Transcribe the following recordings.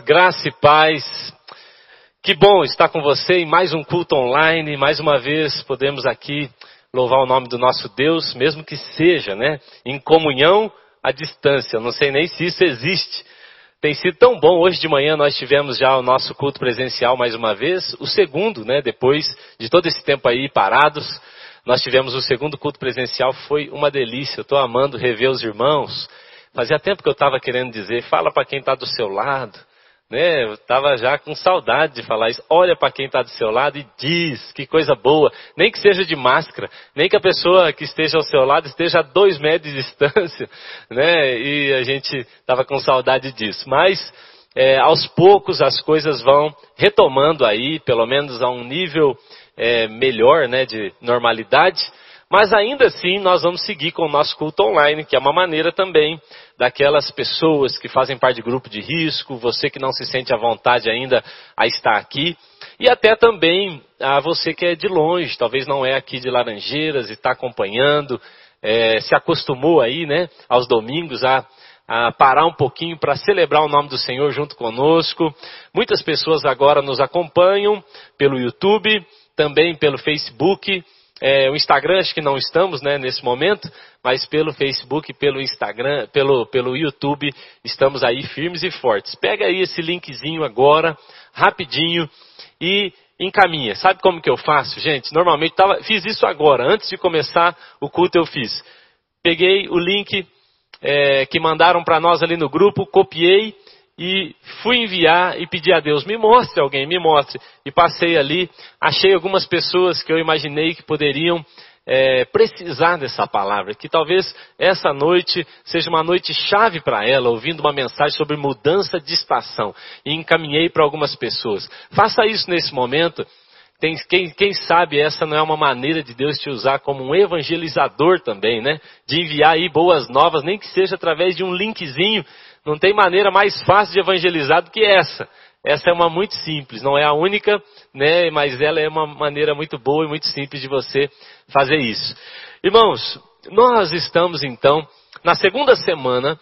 graça e paz. Que bom estar com você em mais um culto online. Mais uma vez podemos aqui louvar o nome do nosso Deus, mesmo que seja, né, em comunhão à distância. Não sei nem se isso existe. Tem sido tão bom. Hoje de manhã nós tivemos já o nosso culto presencial mais uma vez, o segundo, né, depois de todo esse tempo aí parados. Nós tivemos o segundo culto presencial, foi uma delícia. Eu estou amando rever os irmãos Fazia tempo que eu estava querendo dizer, fala para quem está do seu lado. Né? Eu estava já com saudade de falar isso. Olha para quem está do seu lado e diz, que coisa boa. Nem que seja de máscara, nem que a pessoa que esteja ao seu lado esteja a dois metros de distância. Né? E a gente estava com saudade disso. Mas é, aos poucos as coisas vão retomando aí, pelo menos a um nível é, melhor né, de normalidade. Mas ainda assim, nós vamos seguir com o nosso culto online, que é uma maneira também daquelas pessoas que fazem parte de grupo de risco, você que não se sente à vontade ainda a estar aqui, e até também a você que é de longe, talvez não é aqui de Laranjeiras e está acompanhando, é, se acostumou aí, né, aos domingos a, a parar um pouquinho para celebrar o nome do Senhor junto conosco. Muitas pessoas agora nos acompanham pelo YouTube, também pelo Facebook. É, o Instagram acho que não estamos, né, nesse momento, mas pelo Facebook, pelo Instagram, pelo, pelo YouTube, estamos aí firmes e fortes. Pega aí esse linkzinho agora, rapidinho, e encaminha. Sabe como que eu faço, gente? Normalmente tava, fiz isso agora, antes de começar o culto eu fiz. Peguei o link é, que mandaram para nós ali no grupo, copiei e fui enviar e pedi a Deus, me mostre alguém, me mostre. E passei ali, achei algumas pessoas que eu imaginei que poderiam é, precisar dessa palavra, que talvez essa noite seja uma noite chave para ela, ouvindo uma mensagem sobre mudança de estação. E encaminhei para algumas pessoas. Faça isso nesse momento. Tem, quem, quem, sabe essa não é uma maneira de Deus te usar como um evangelizador também, né? De enviar aí boas novas, nem que seja através de um linkzinho não tem maneira mais fácil de evangelizar do que essa. Essa é uma muito simples, não é a única, né, mas ela é uma maneira muito boa e muito simples de você fazer isso. Irmãos, nós estamos então na segunda semana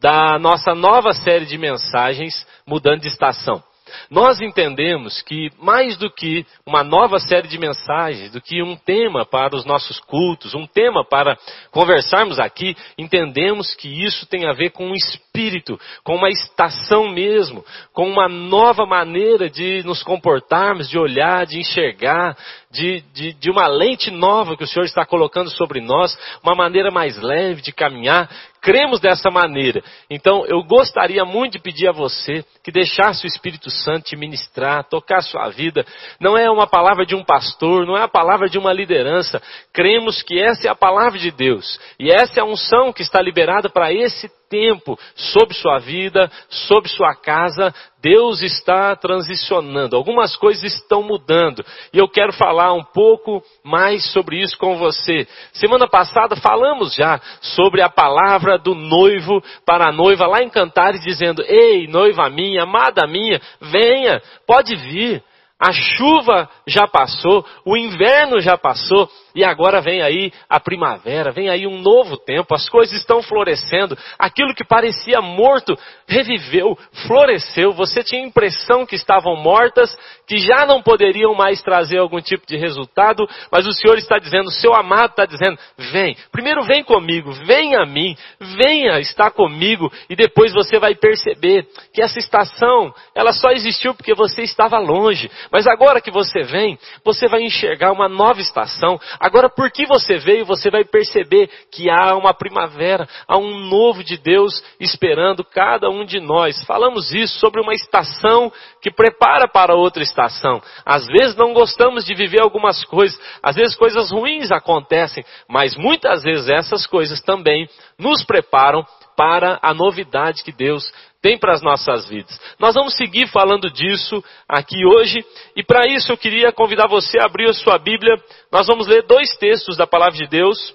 da nossa nova série de mensagens mudando de estação. Nós entendemos que mais do que uma nova série de mensagens, do que um tema para os nossos cultos, um tema para conversarmos aqui, entendemos que isso tem a ver com o espírito, com uma estação mesmo, com uma nova maneira de nos comportarmos, de olhar, de enxergar, de, de, de uma lente nova que o Senhor está colocando sobre nós, uma maneira mais leve de caminhar. Cremos dessa maneira. Então, eu gostaria muito de pedir a você que deixasse o Espírito Santo te ministrar, tocar a sua vida. Não é uma palavra de um pastor, não é a palavra de uma liderança. Cremos que essa é a palavra de Deus. E essa é a unção que está liberada para esse tempo sobre sua vida, sobre sua casa, Deus está transicionando. Algumas coisas estão mudando. E eu quero falar um pouco mais sobre isso com você. Semana passada falamos já sobre a palavra do noivo para a noiva lá em Cantares dizendo: "Ei, noiva minha, amada minha, venha, pode vir. A chuva já passou, o inverno já passou, e agora vem aí a primavera, vem aí um novo tempo, as coisas estão florescendo, aquilo que parecia morto reviveu, floresceu, você tinha a impressão que estavam mortas, que já não poderiam mais trazer algum tipo de resultado, mas o Senhor está dizendo, o seu amado está dizendo, vem, primeiro vem comigo, vem a mim, venha estar comigo, e depois você vai perceber que essa estação, ela só existiu porque você estava longe, mas agora que você vem, você vai enxergar uma nova estação. Agora, por que você veio, você vai perceber que há uma primavera, há um novo de Deus esperando cada um de nós. Falamos isso sobre uma estação que prepara para outra estação. Às vezes não gostamos de viver algumas coisas, às vezes coisas ruins acontecem, mas muitas vezes essas coisas também nos preparam para a novidade que Deus tem para as nossas vidas. Nós vamos seguir falando disso aqui hoje, e para isso eu queria convidar você a abrir a sua Bíblia. Nós vamos ler dois textos da palavra de Deus.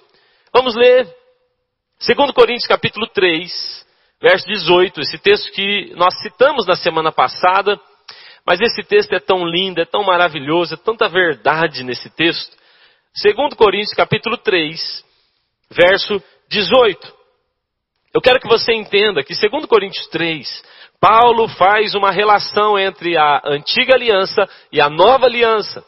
Vamos ler 2 Coríntios capítulo 3, verso 18, esse texto que nós citamos na semana passada, mas esse texto é tão lindo, é tão maravilhoso, é tanta verdade nesse texto. 2 Coríntios capítulo 3, verso 18. Eu quero que você entenda que, segundo Coríntios 3, Paulo faz uma relação entre a antiga aliança e a nova aliança.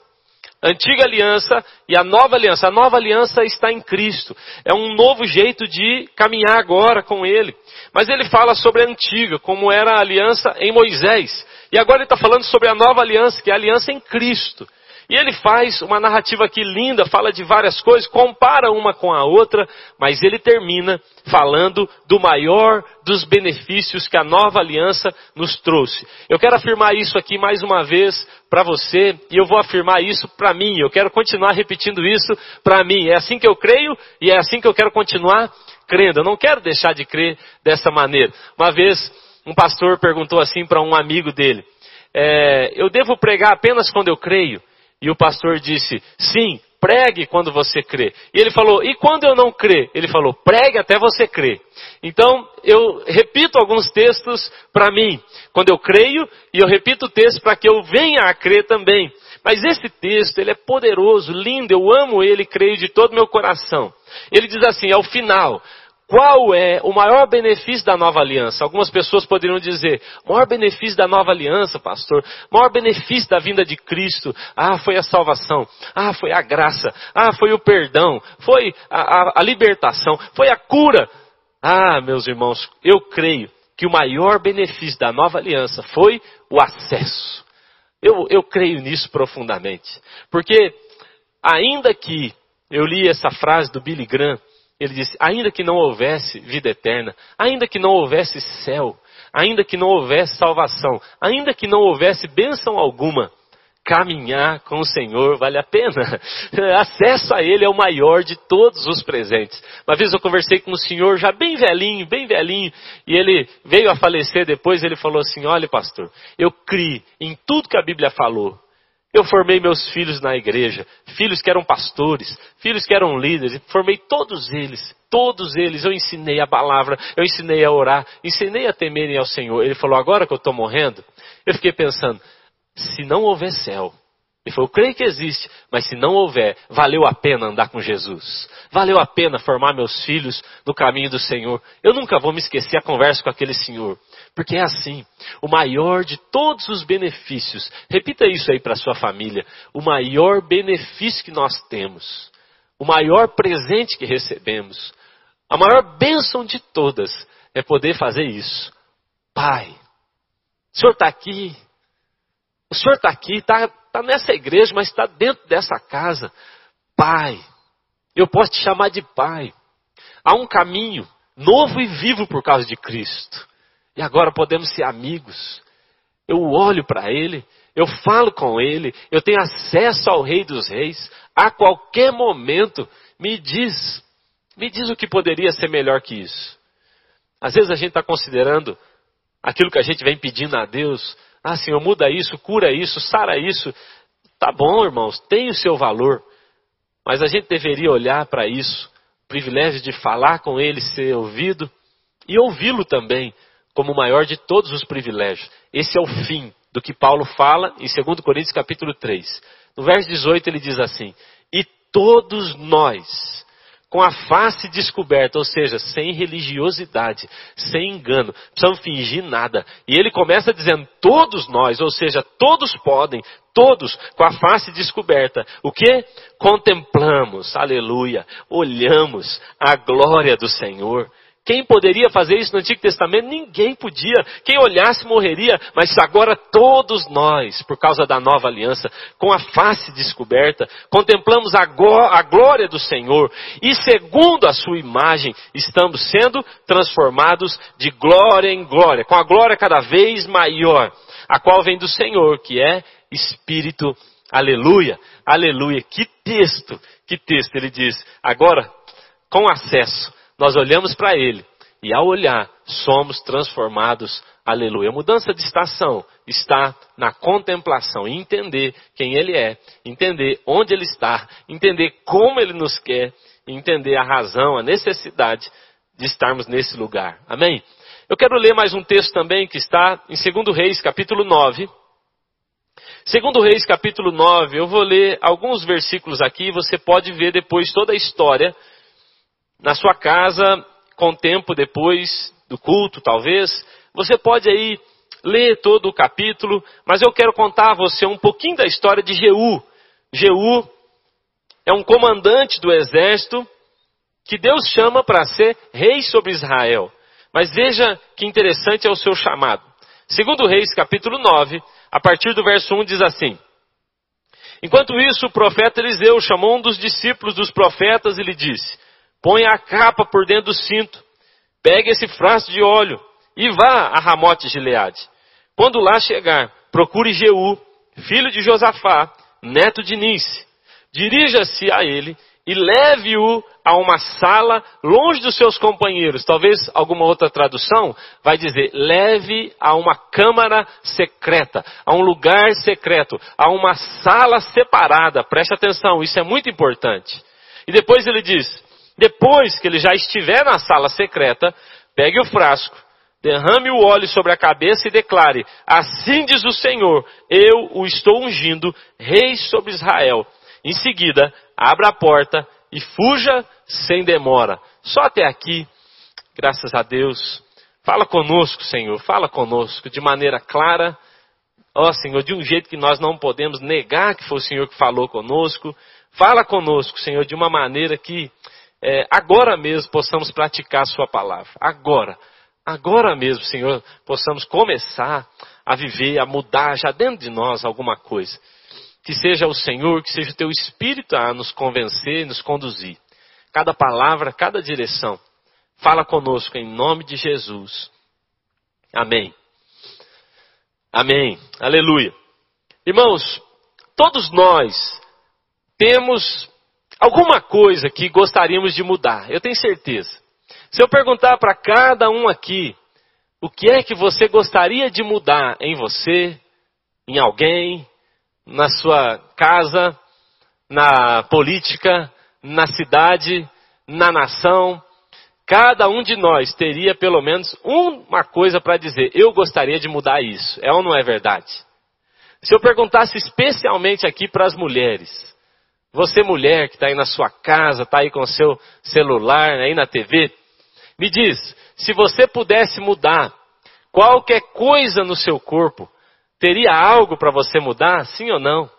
Antiga aliança e a nova aliança. A nova aliança está em Cristo. É um novo jeito de caminhar agora com Ele. Mas ele fala sobre a antiga, como era a aliança em Moisés. E agora ele está falando sobre a nova aliança, que é a aliança em Cristo. E ele faz uma narrativa aqui linda, fala de várias coisas, compara uma com a outra, mas ele termina falando do maior dos benefícios que a nova aliança nos trouxe. Eu quero afirmar isso aqui mais uma vez para você, e eu vou afirmar isso para mim. Eu quero continuar repetindo isso para mim. É assim que eu creio e é assim que eu quero continuar crendo. Eu não quero deixar de crer dessa maneira. Uma vez, um pastor perguntou assim para um amigo dele: é, Eu devo pregar apenas quando eu creio? E o pastor disse: Sim, pregue quando você crê. E ele falou: E quando eu não crer? Ele falou: Pregue até você crer. Então, eu repito alguns textos para mim, quando eu creio, e eu repito o texto para que eu venha a crer também. Mas esse texto, ele é poderoso, lindo, eu amo ele, creio de todo meu coração. Ele diz assim, ao final, qual é o maior benefício da nova aliança? Algumas pessoas poderiam dizer, maior benefício da nova aliança, pastor, maior benefício da vinda de Cristo, ah, foi a salvação, ah, foi a graça, ah, foi o perdão, foi a, a, a libertação, foi a cura. Ah, meus irmãos, eu creio que o maior benefício da nova aliança foi o acesso. Eu, eu creio nisso profundamente. Porque, ainda que eu li essa frase do Billy Graham, ele disse: ainda que não houvesse vida eterna, ainda que não houvesse céu, ainda que não houvesse salvação, ainda que não houvesse bênção alguma, caminhar com o Senhor vale a pena. Acesso a Ele é o maior de todos os presentes. Uma vez eu conversei com um senhor já bem velhinho, bem velhinho, e ele veio a falecer depois, ele falou assim, olha pastor, eu criei em tudo que a Bíblia falou, eu formei meus filhos na igreja, filhos que eram pastores, filhos que eram líderes, formei todos eles, todos eles, eu ensinei a palavra, eu ensinei a orar, ensinei a temerem ao Senhor. Ele falou, agora que eu estou morrendo, eu fiquei pensando, se não houver céu, ele falou, eu creio que existe, mas se não houver, valeu a pena andar com Jesus. Valeu a pena formar meus filhos no caminho do Senhor. Eu nunca vou me esquecer a conversa com aquele senhor. Porque é assim, o maior de todos os benefícios, repita isso aí para sua família, o maior benefício que nós temos, o maior presente que recebemos, a maior bênção de todas é poder fazer isso. Pai, o Senhor está aqui, o Senhor está aqui, está tá nessa igreja, mas está dentro dessa casa. Pai, eu posso te chamar de Pai. Há um caminho novo e vivo por causa de Cristo. E agora podemos ser amigos. Eu olho para Ele, eu falo com Ele, eu tenho acesso ao Rei dos Reis. A qualquer momento, me diz, me diz o que poderia ser melhor que isso. Às vezes a gente está considerando aquilo que a gente vem pedindo a Deus. Ah, Senhor, muda isso, cura isso, sara isso. Tá bom, irmãos, tem o seu valor. Mas a gente deveria olhar para isso, o privilégio de falar com Ele, ser ouvido e ouvi-lo também como o maior de todos os privilégios. Esse é o fim do que Paulo fala em 2 Coríntios capítulo 3. No verso 18 ele diz assim: "E todos nós, com a face descoberta, ou seja, sem religiosidade, sem engano, precisamos fingir nada. E ele começa dizendo: todos nós, ou seja, todos podem, todos com a face descoberta. O que? Contemplamos, aleluia, olhamos a glória do Senhor. Quem poderia fazer isso no Antigo Testamento? Ninguém podia. Quem olhasse morreria. Mas agora todos nós, por causa da nova aliança, com a face descoberta, contemplamos a glória do Senhor e, segundo a sua imagem, estamos sendo transformados de glória em glória, com a glória cada vez maior, a qual vem do Senhor, que é Espírito. Aleluia, aleluia. Que texto, que texto. Ele diz, agora, com acesso nós olhamos para Ele e ao olhar somos transformados. Aleluia. A mudança de estação está na contemplação entender quem Ele é, entender onde Ele está, entender como Ele nos quer, entender a razão, a necessidade de estarmos nesse lugar. Amém? Eu quero ler mais um texto também que está em 2 Reis, capítulo 9. Segundo Reis, capítulo 9, eu vou ler alguns versículos aqui, você pode ver depois toda a história na sua casa com tempo depois do culto, talvez, você pode aí ler todo o capítulo, mas eu quero contar a você um pouquinho da história de Jeú. Jeú é um comandante do exército que Deus chama para ser rei sobre Israel. Mas veja que interessante é o seu chamado. Segundo Reis, capítulo 9, a partir do verso 1 diz assim: Enquanto isso, o profeta Eliseu chamou um dos discípulos dos profetas e lhe disse: Põe a capa por dentro do cinto, pegue esse frasco de óleo e vá a Ramote Gileade. Quando lá chegar, procure Jeú, filho de Josafá, neto de Nice. Dirija-se a ele e leve-o a uma sala longe dos seus companheiros. Talvez alguma outra tradução vai dizer: leve a uma câmara secreta, a um lugar secreto, a uma sala separada. Preste atenção, isso é muito importante. E depois ele diz: depois que ele já estiver na sala secreta, pegue o frasco, derrame o óleo sobre a cabeça e declare: Assim diz o Senhor, eu o estou ungindo, rei sobre Israel. Em seguida, abra a porta e fuja sem demora. Só até aqui, graças a Deus. Fala conosco, Senhor, fala conosco de maneira clara. Ó Senhor, de um jeito que nós não podemos negar que foi o Senhor que falou conosco. Fala conosco, Senhor, de uma maneira que é, agora mesmo possamos praticar Sua palavra. Agora. Agora mesmo, Senhor, possamos começar a viver, a mudar já dentro de nós alguma coisa. Que seja o Senhor, que seja o teu Espírito a nos convencer, nos conduzir. Cada palavra, cada direção. Fala conosco em nome de Jesus. Amém. Amém. Aleluia. Irmãos, todos nós temos alguma coisa que gostaríamos de mudar. Eu tenho certeza. Se eu perguntar para cada um aqui, o que é que você gostaria de mudar em você, em alguém, na sua casa, na política, na cidade, na nação. Cada um de nós teria pelo menos uma coisa para dizer: eu gostaria de mudar isso. É ou não é verdade? Se eu perguntasse especialmente aqui para as mulheres, você mulher que está aí na sua casa, está aí com o seu celular, aí na TV, me diz, se você pudesse mudar qualquer coisa no seu corpo, Teria algo para você mudar? Sim ou não?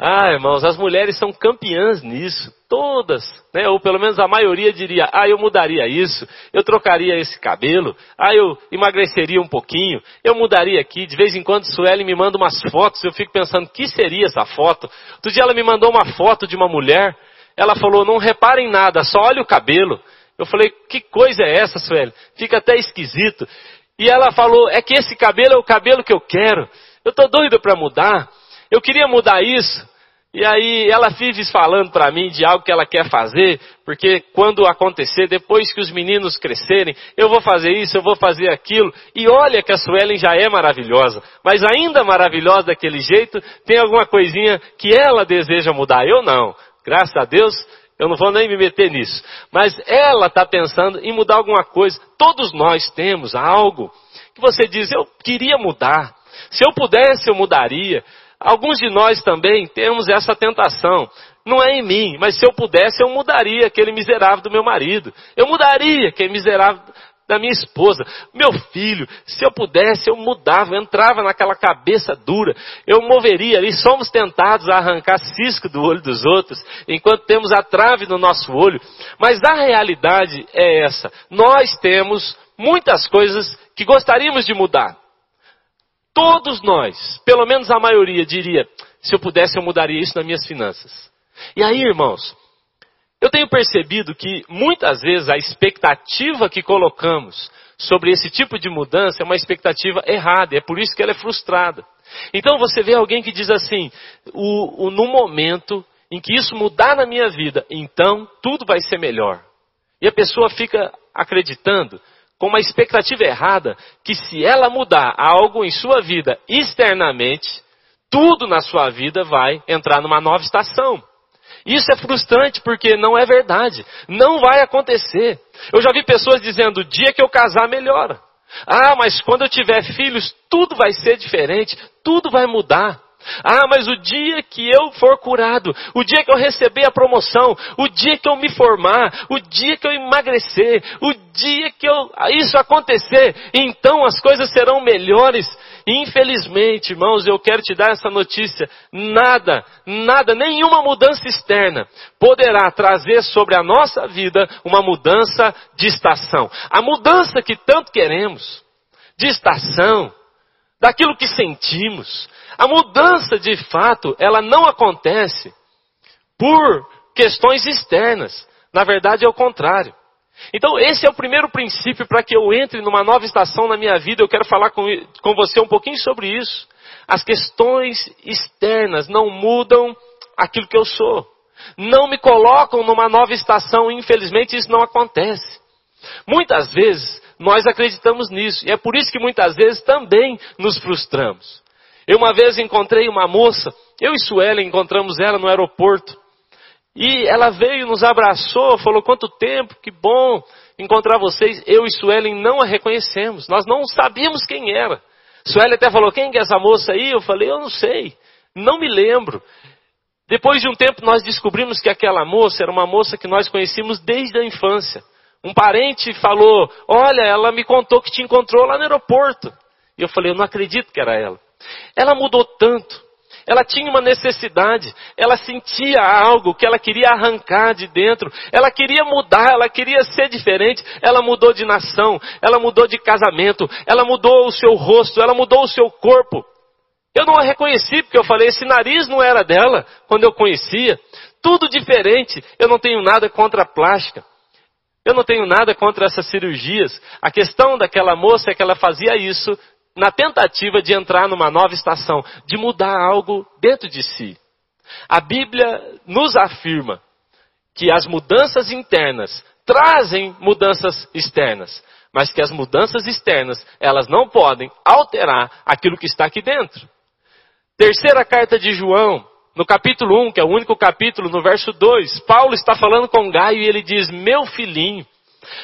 Ah, irmãos, as mulheres são campeãs nisso, todas, né? Ou pelo menos a maioria diria: ah, eu mudaria isso, eu trocaria esse cabelo, ah, eu emagreceria um pouquinho, eu mudaria aqui. De vez em quando, Sueli me manda umas fotos, eu fico pensando: que seria essa foto? Outro dia ela me mandou uma foto de uma mulher, ela falou: não reparem nada, só olhe o cabelo. Eu falei: que coisa é essa, Sueli? Fica até esquisito. E ela falou: é que esse cabelo é o cabelo que eu quero. Eu estou doido para mudar. Eu queria mudar isso. E aí ela vive falando para mim de algo que ela quer fazer, porque quando acontecer, depois que os meninos crescerem, eu vou fazer isso, eu vou fazer aquilo. E olha que a Suelen já é maravilhosa, mas ainda maravilhosa daquele jeito, tem alguma coisinha que ela deseja mudar. Eu não. Graças a Deus, eu não vou nem me meter nisso. Mas ela está pensando em mudar alguma coisa. Todos nós temos algo que você diz, eu queria mudar. Se eu pudesse, eu mudaria. Alguns de nós também temos essa tentação. Não é em mim, mas se eu pudesse, eu mudaria aquele miserável do meu marido. Eu mudaria aquele miserável da minha esposa, meu filho, se eu pudesse, eu mudava, eu entrava naquela cabeça dura, eu moveria ali, somos tentados a arrancar cisco do olho dos outros, enquanto temos a trave no nosso olho, mas a realidade é essa, nós temos muitas coisas que gostaríamos de mudar. Todos nós, pelo menos a maioria, diria, se eu pudesse eu mudaria isso nas minhas finanças. E aí, irmãos, eu tenho percebido que muitas vezes a expectativa que colocamos sobre esse tipo de mudança é uma expectativa errada, é por isso que ela é frustrada. Então você vê alguém que diz assim: o, o, no momento em que isso mudar na minha vida, então tudo vai ser melhor. E a pessoa fica acreditando com uma expectativa errada que se ela mudar algo em sua vida externamente, tudo na sua vida vai entrar numa nova estação. Isso é frustrante porque não é verdade. Não vai acontecer. Eu já vi pessoas dizendo: o dia que eu casar, melhora. Ah, mas quando eu tiver filhos, tudo vai ser diferente, tudo vai mudar. Ah, mas o dia que eu for curado, o dia que eu receber a promoção, o dia que eu me formar, o dia que eu emagrecer, o dia que eu, isso acontecer, então as coisas serão melhores. Infelizmente, irmãos, eu quero te dar essa notícia. Nada, nada, nenhuma mudança externa poderá trazer sobre a nossa vida uma mudança de estação. A mudança que tanto queremos, de estação, daquilo que sentimos. A mudança de fato, ela não acontece por questões externas. Na verdade, é o contrário. Então, esse é o primeiro princípio para que eu entre numa nova estação na minha vida. Eu quero falar com, com você um pouquinho sobre isso. As questões externas não mudam aquilo que eu sou. Não me colocam numa nova estação, infelizmente isso não acontece. Muitas vezes nós acreditamos nisso. E é por isso que muitas vezes também nos frustramos. Eu uma vez encontrei uma moça, eu e Suelen encontramos ela no aeroporto. E ela veio, nos abraçou, falou: quanto tempo, que bom encontrar vocês. Eu e Suelen não a reconhecemos, nós não sabíamos quem era. Suelen até falou: quem é essa moça aí? Eu falei: eu não sei, não me lembro. Depois de um tempo nós descobrimos que aquela moça era uma moça que nós conhecíamos desde a infância. Um parente falou: Olha, ela me contou que te encontrou lá no aeroporto. E eu falei: Eu não acredito que era ela. Ela mudou tanto. Ela tinha uma necessidade, ela sentia algo que ela queria arrancar de dentro, ela queria mudar, ela queria ser diferente. Ela mudou de nação, ela mudou de casamento, ela mudou o seu rosto, ela mudou o seu corpo. Eu não a reconheci porque eu falei: esse nariz não era dela quando eu conhecia. Tudo diferente. Eu não tenho nada contra a plástica. Eu não tenho nada contra essas cirurgias. A questão daquela moça é que ela fazia isso na tentativa de entrar numa nova estação, de mudar algo dentro de si. A Bíblia nos afirma que as mudanças internas trazem mudanças externas, mas que as mudanças externas, elas não podem alterar aquilo que está aqui dentro. Terceira carta de João, no capítulo 1, que é o único capítulo, no verso 2, Paulo está falando com Gaio e ele diz: Meu filhinho,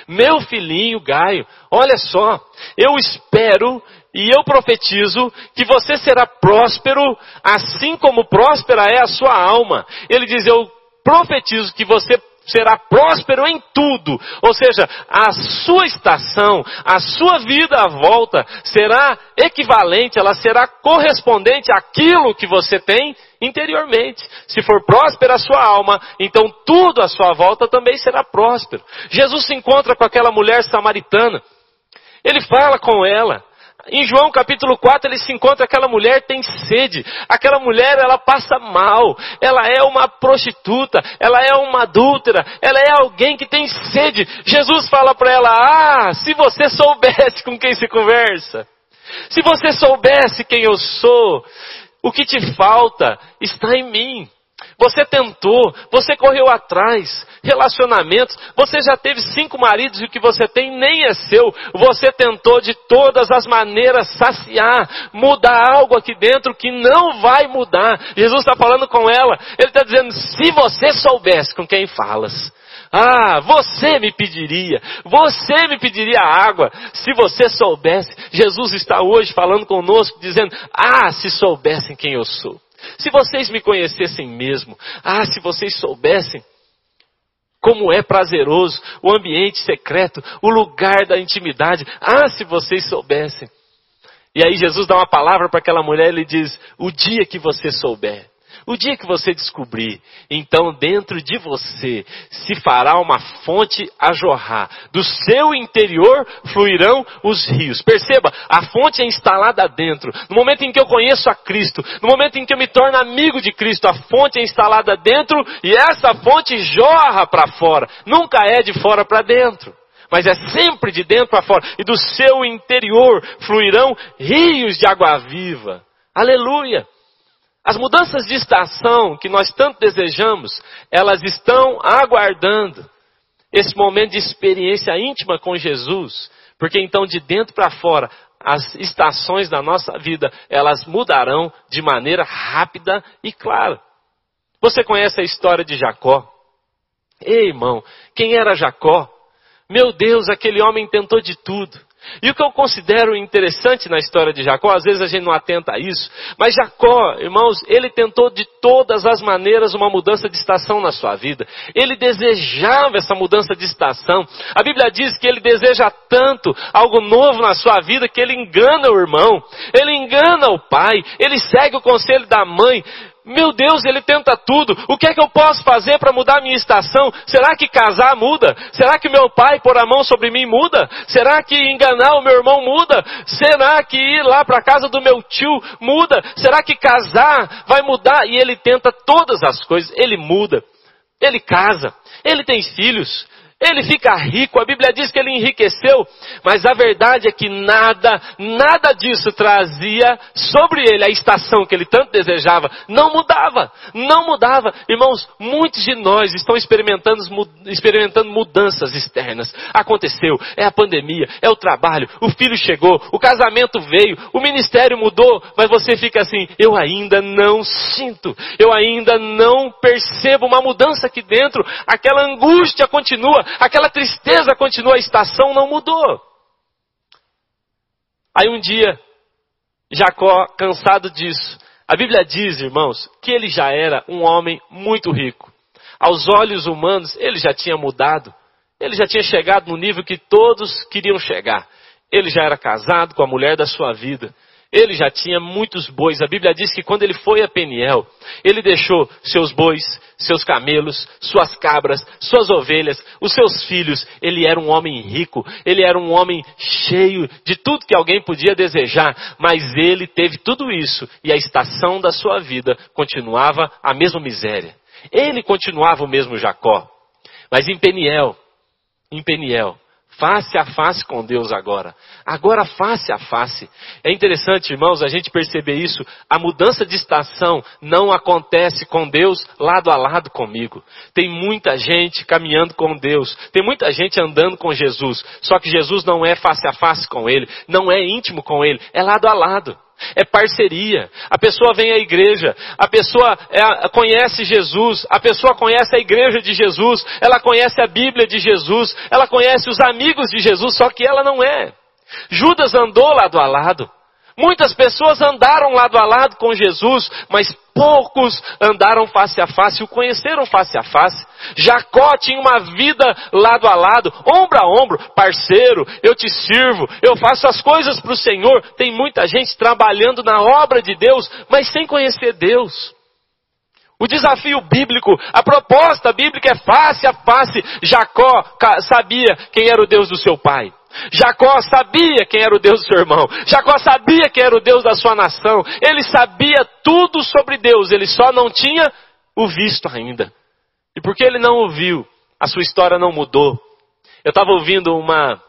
meu filhinho Gaio, olha só, eu espero e eu profetizo que você será próspero, assim como próspera é a sua alma. Ele diz: Eu profetizo que você será próspero em tudo. Ou seja, a sua estação, a sua vida à volta será equivalente, ela será correspondente àquilo que você tem interiormente. Se for próspera a sua alma, então tudo à sua volta também será próspero. Jesus se encontra com aquela mulher samaritana. Ele fala com ela. Em João capítulo 4 ele se encontra aquela mulher tem sede. Aquela mulher ela passa mal. Ela é uma prostituta, ela é uma adúltera, ela é alguém que tem sede. Jesus fala para ela: "Ah, se você soubesse com quem se conversa. Se você soubesse quem eu sou, o que te falta está em mim. Você tentou, você correu atrás, relacionamentos, você já teve cinco maridos e o que você tem nem é seu. Você tentou de todas as maneiras saciar, mudar algo aqui dentro que não vai mudar. Jesus está falando com ela, ele está dizendo: se você soubesse com quem falas, ah, você me pediria, você me pediria água, se você soubesse. Jesus está hoje falando conosco, dizendo: Ah, se soubessem quem eu sou. Se vocês me conhecessem mesmo, ah, se vocês soubessem como é prazeroso o ambiente secreto, o lugar da intimidade, ah, se vocês soubessem. E aí Jesus dá uma palavra para aquela mulher, ele diz: o dia que você souber, o dia que você descobrir, então dentro de você se fará uma fonte a jorrar. Do seu interior fluirão os rios. Perceba, a fonte é instalada dentro. No momento em que eu conheço a Cristo, no momento em que eu me torno amigo de Cristo, a fonte é instalada dentro e essa fonte jorra para fora. Nunca é de fora para dentro mas é sempre de dentro para fora. E do seu interior fluirão rios de água viva. Aleluia! As mudanças de estação que nós tanto desejamos, elas estão aguardando esse momento de experiência íntima com Jesus, porque então de dentro para fora, as estações da nossa vida, elas mudarão de maneira rápida e clara. Você conhece a história de Jacó? Ei, irmão, quem era Jacó? Meu Deus, aquele homem tentou de tudo. E o que eu considero interessante na história de Jacó, às vezes a gente não atenta a isso, mas Jacó, irmãos, ele tentou de todas as maneiras uma mudança de estação na sua vida. Ele desejava essa mudança de estação. A Bíblia diz que ele deseja tanto algo novo na sua vida que ele engana o irmão, ele engana o pai, ele segue o conselho da mãe. Meu Deus, ele tenta tudo. O que é que eu posso fazer para mudar a minha estação? Será que casar muda? Será que meu pai pôr a mão sobre mim muda? Será que enganar o meu irmão muda? Será que ir lá para a casa do meu tio muda? Será que casar vai mudar? E ele tenta todas as coisas. Ele muda. Ele casa. Ele tem filhos. Ele fica rico, a Bíblia diz que ele enriqueceu, mas a verdade é que nada, nada disso trazia sobre ele a estação que ele tanto desejava. Não mudava, não mudava. Irmãos, muitos de nós estão experimentando, experimentando mudanças externas. Aconteceu, é a pandemia, é o trabalho, o filho chegou, o casamento veio, o ministério mudou, mas você fica assim, eu ainda não sinto, eu ainda não percebo uma mudança aqui dentro, aquela angústia continua, aquela tristeza continua, a estação não mudou. Aí um dia, Jacó, cansado disso, a Bíblia diz, irmãos, que ele já era um homem muito rico. Aos olhos humanos, ele já tinha mudado. Ele já tinha chegado no nível que todos queriam chegar. Ele já era casado com a mulher da sua vida. Ele já tinha muitos bois. A Bíblia diz que quando ele foi a Peniel, ele deixou seus bois, seus camelos, suas cabras, suas ovelhas, os seus filhos. Ele era um homem rico, ele era um homem cheio de tudo que alguém podia desejar, mas ele teve tudo isso e a estação da sua vida continuava a mesma miséria. Ele continuava o mesmo Jacó. Mas em Peniel, em Peniel, face a face com Deus agora. Agora face a face. É interessante, irmãos, a gente perceber isso. A mudança de estação não acontece com Deus lado a lado comigo. Tem muita gente caminhando com Deus. Tem muita gente andando com Jesus. Só que Jesus não é face a face com Ele. Não é íntimo com Ele. É lado a lado é parceria. A pessoa vem à igreja, a pessoa é, conhece Jesus, a pessoa conhece a igreja de Jesus, ela conhece a Bíblia de Jesus, ela conhece os amigos de Jesus, só que ela não é. Judas andou lado a lado. Muitas pessoas andaram lado a lado com Jesus, mas poucos andaram face a face, o conheceram face a face. Jacó tinha uma vida lado a lado, ombro a ombro, parceiro, eu te sirvo, eu faço as coisas para o Senhor. Tem muita gente trabalhando na obra de Deus, mas sem conhecer Deus. O desafio bíblico, a proposta bíblica é face a face. Jacó sabia quem era o Deus do seu pai. Jacó sabia quem era o Deus do seu irmão. Jacó sabia quem era o Deus da sua nação. Ele sabia tudo sobre Deus, ele só não tinha o visto ainda. E porque ele não ouviu, a sua história não mudou. Eu estava ouvindo uma,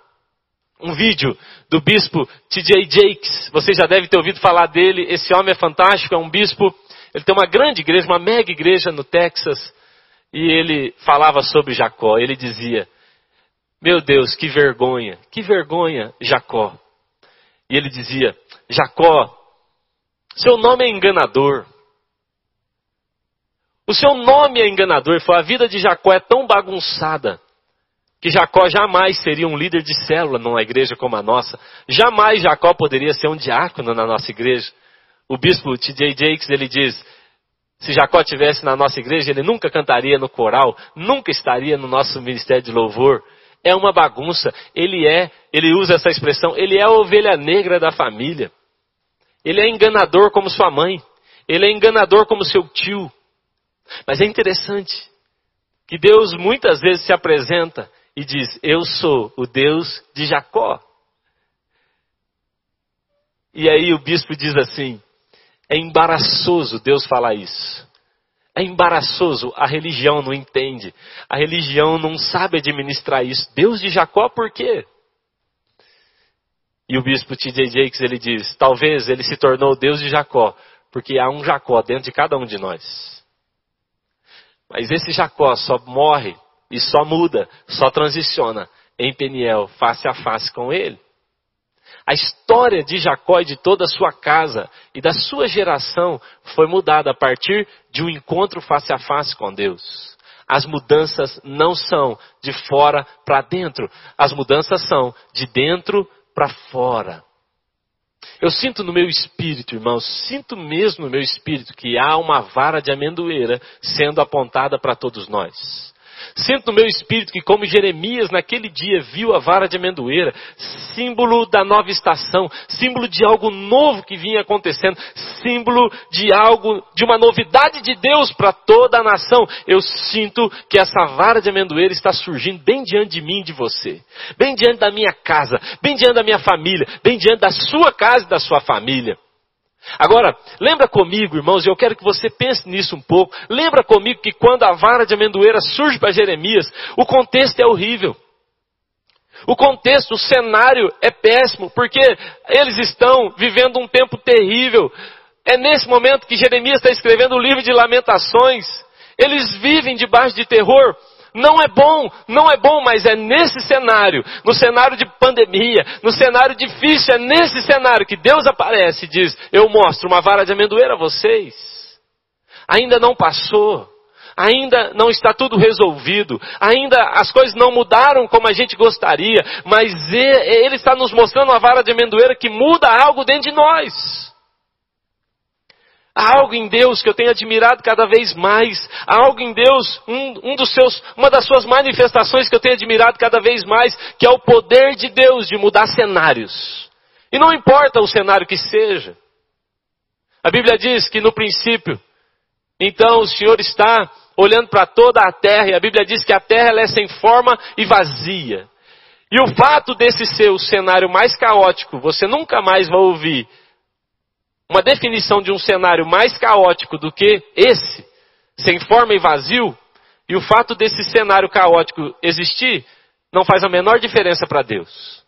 um vídeo do bispo T.J. Jakes. Você já deve ter ouvido falar dele. Esse homem é fantástico, é um bispo. Ele tem uma grande igreja, uma mega igreja no Texas. E ele falava sobre Jacó. Ele dizia: meu Deus, que vergonha, que vergonha, Jacó. E ele dizia: Jacó, seu nome é enganador. O seu nome é enganador. Foi a vida de Jacó é tão bagunçada que Jacó jamais seria um líder de célula numa igreja como a nossa. Jamais Jacó poderia ser um diácono na nossa igreja. O bispo T.J. Jakes ele diz: se Jacó tivesse na nossa igreja, ele nunca cantaria no coral, nunca estaria no nosso ministério de louvor é uma bagunça. Ele é, ele usa essa expressão, ele é a ovelha negra da família. Ele é enganador como sua mãe. Ele é enganador como seu tio. Mas é interessante que Deus muitas vezes se apresenta e diz: Eu sou o Deus de Jacó. E aí o bispo diz assim: É embaraçoso Deus falar isso. É embaraçoso, a religião não entende. A religião não sabe administrar isso. Deus de Jacó, por quê? E o bispo T.J. Jakes, ele diz, talvez ele se tornou Deus de Jacó, porque há um Jacó dentro de cada um de nós. Mas esse Jacó só morre e só muda, só transiciona em Peniel, face a face com ele. A história de Jacó e de toda a sua casa e da sua geração foi mudada a partir de um encontro face a face com Deus. As mudanças não são de fora para dentro, as mudanças são de dentro para fora. Eu sinto no meu espírito, irmãos, sinto mesmo no meu espírito que há uma vara de amendoeira sendo apontada para todos nós. Sinto no meu espírito que, como Jeremias naquele dia viu a vara de amendoeira, símbolo da nova estação, símbolo de algo novo que vinha acontecendo, símbolo de algo, de uma novidade de Deus para toda a nação. Eu sinto que essa vara de amendoeira está surgindo bem diante de mim e de você, bem diante da minha casa, bem diante da minha família, bem diante da sua casa e da sua família. Agora, lembra comigo, irmãos, e eu quero que você pense nisso um pouco. Lembra comigo que quando a vara de amendoeira surge para Jeremias, o contexto é horrível. O contexto, o cenário é péssimo, porque eles estão vivendo um tempo terrível. É nesse momento que Jeremias está escrevendo o livro de Lamentações. Eles vivem debaixo de terror. Não é bom, não é bom, mas é nesse cenário, no cenário de pandemia, no cenário difícil, é nesse cenário que Deus aparece e diz: Eu mostro uma vara de amendoeira a vocês. Ainda não passou, ainda não está tudo resolvido, ainda as coisas não mudaram como a gente gostaria, mas Ele está nos mostrando uma vara de amendoeira que muda algo dentro de nós. Há algo em Deus que eu tenho admirado cada vez mais. Há algo em Deus, um, um, dos seus, uma das suas manifestações que eu tenho admirado cada vez mais, que é o poder de Deus de mudar cenários. E não importa o cenário que seja. A Bíblia diz que no princípio, então o Senhor está olhando para toda a terra, e a Bíblia diz que a terra é sem forma e vazia. E o fato desse ser o cenário mais caótico, você nunca mais vai ouvir uma definição de um cenário mais caótico do que esse, sem forma e vazio, e o fato desse cenário caótico existir, não faz a menor diferença para Deus.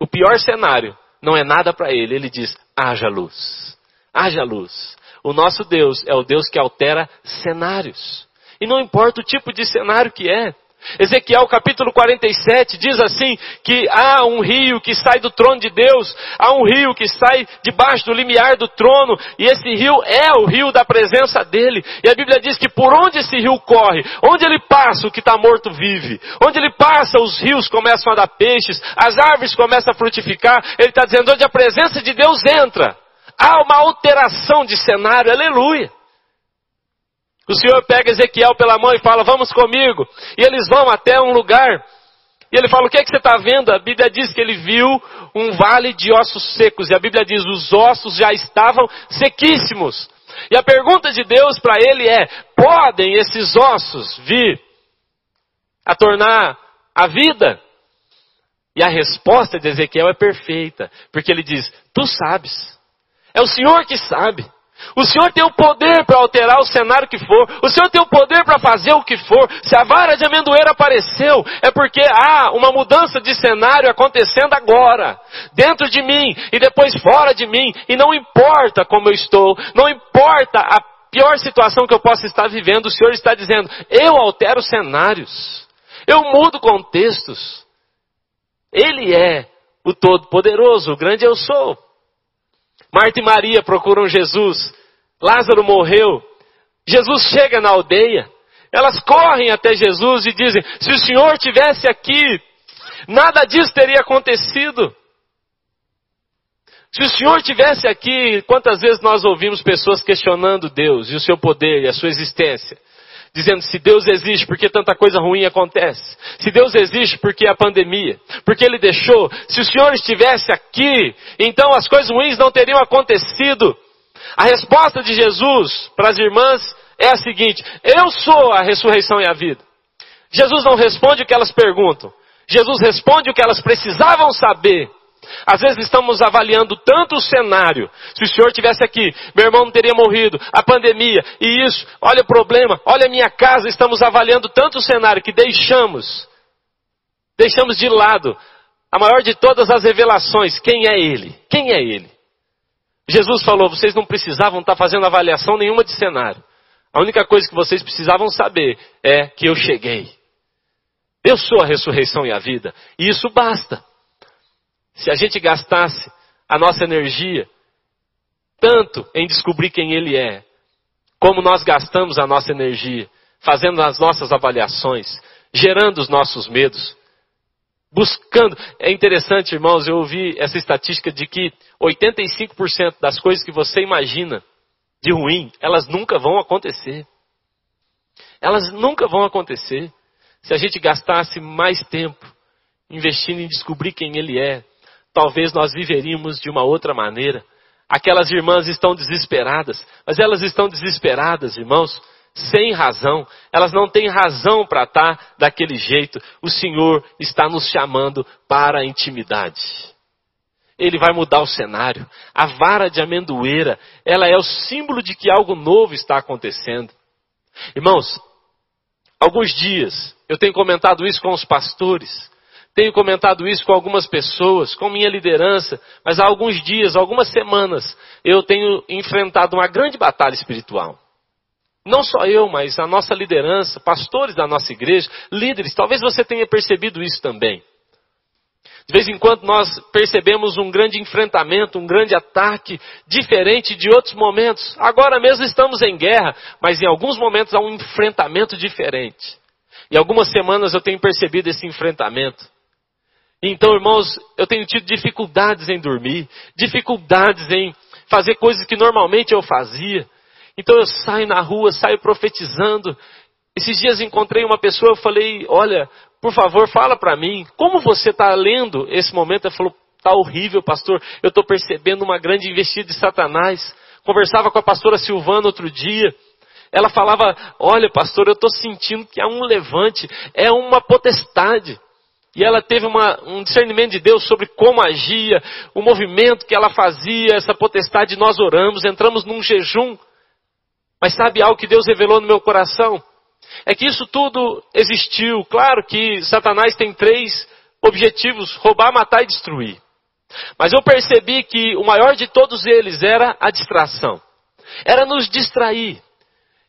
O pior cenário não é nada para ele, ele diz: haja luz. Haja luz. O nosso Deus é o Deus que altera cenários. E não importa o tipo de cenário que é. Ezequiel capítulo 47 diz assim: que há um rio que sai do trono de Deus, há um rio que sai debaixo do limiar do trono, e esse rio é o rio da presença dele. E a Bíblia diz que por onde esse rio corre, onde ele passa, o que está morto vive. Onde ele passa, os rios começam a dar peixes, as árvores começam a frutificar. Ele está dizendo: onde a presença de Deus entra, há uma alteração de cenário, aleluia. O Senhor pega Ezequiel pela mão e fala: Vamos comigo. E eles vão até um lugar. E ele fala: O que é que você está vendo? A Bíblia diz que ele viu um vale de ossos secos. E a Bíblia diz: Os ossos já estavam sequíssimos. E a pergunta de Deus para ele é: Podem esses ossos vir a tornar a vida? E a resposta de Ezequiel é perfeita, porque ele diz: Tu sabes. É o Senhor que sabe. O Senhor tem o poder para alterar o cenário que for. O Senhor tem o poder para fazer o que for. Se a vara de amendoeira apareceu, é porque há uma mudança de cenário acontecendo agora, dentro de mim e depois fora de mim. E não importa como eu estou, não importa a pior situação que eu possa estar vivendo, o Senhor está dizendo: eu altero cenários, eu mudo contextos. Ele é o Todo-Poderoso, o grande eu sou. Marta e Maria procuram Jesus. Lázaro morreu. Jesus chega na aldeia. Elas correm até Jesus e dizem: Se o Senhor tivesse aqui, nada disso teria acontecido. Se o Senhor tivesse aqui, quantas vezes nós ouvimos pessoas questionando Deus e o seu poder e a sua existência? Dizendo se Deus existe, porque tanta coisa ruim acontece? Se Deus existe, porque a pandemia? Porque Ele deixou? Se o Senhor estivesse aqui, então as coisas ruins não teriam acontecido. A resposta de Jesus para as irmãs é a seguinte: Eu sou a ressurreição e a vida. Jesus não responde o que elas perguntam. Jesus responde o que elas precisavam saber. Às vezes estamos avaliando tanto o cenário. Se o senhor tivesse aqui, meu irmão não teria morrido, a pandemia e isso, olha o problema, olha a minha casa, estamos avaliando tanto o cenário que deixamos, deixamos de lado a maior de todas as revelações, quem é ele? Quem é ele? Jesus falou, vocês não precisavam estar fazendo avaliação nenhuma de cenário. A única coisa que vocês precisavam saber é que eu cheguei. Eu sou a ressurreição e a vida. E isso basta. Se a gente gastasse a nossa energia tanto em descobrir quem Ele é, como nós gastamos a nossa energia fazendo as nossas avaliações, gerando os nossos medos, buscando. É interessante, irmãos, eu ouvi essa estatística de que 85% das coisas que você imagina de ruim, elas nunca vão acontecer. Elas nunca vão acontecer. Se a gente gastasse mais tempo investindo em descobrir quem Ele é, talvez nós viveríamos de uma outra maneira. Aquelas irmãs estão desesperadas, mas elas estão desesperadas, irmãos, sem razão. Elas não têm razão para estar daquele jeito. O Senhor está nos chamando para a intimidade. Ele vai mudar o cenário. A vara de amendoeira, ela é o símbolo de que algo novo está acontecendo. Irmãos, alguns dias eu tenho comentado isso com os pastores. Tenho comentado isso com algumas pessoas, com minha liderança, mas há alguns dias, algumas semanas, eu tenho enfrentado uma grande batalha espiritual. Não só eu, mas a nossa liderança, pastores da nossa igreja, líderes, talvez você tenha percebido isso também. De vez em quando nós percebemos um grande enfrentamento, um grande ataque, diferente de outros momentos. Agora mesmo estamos em guerra, mas em alguns momentos há um enfrentamento diferente. E algumas semanas eu tenho percebido esse enfrentamento. Então, irmãos, eu tenho tido dificuldades em dormir, dificuldades em fazer coisas que normalmente eu fazia. Então eu saio na rua, saio profetizando. Esses dias encontrei uma pessoa, eu falei, olha, por favor, fala para mim, como você está lendo esse momento? Ela falou, está horrível, pastor, eu estou percebendo uma grande investida de Satanás. Conversava com a pastora Silvana outro dia. Ela falava, olha, pastor, eu estou sentindo que há um levante, é uma potestade. E ela teve uma, um discernimento de Deus sobre como agia, o movimento que ela fazia, essa potestade. Nós oramos, entramos num jejum. Mas sabe algo que Deus revelou no meu coração? É que isso tudo existiu. Claro que Satanás tem três objetivos: roubar, matar e destruir. Mas eu percebi que o maior de todos eles era a distração. Era nos distrair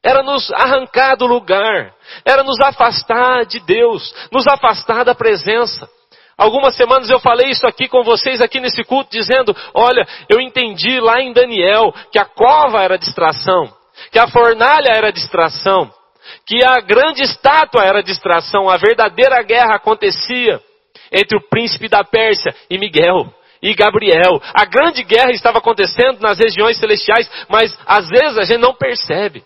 era nos arrancar do lugar, era nos afastar de Deus, nos afastar da presença. Algumas semanas eu falei isso aqui com vocês aqui nesse culto, dizendo: olha, eu entendi lá em Daniel que a cova era distração, que a fornalha era distração, que a grande estátua era distração, a verdadeira guerra acontecia entre o príncipe da Pérsia e Miguel e Gabriel. A grande guerra estava acontecendo nas regiões celestiais, mas às vezes a gente não percebe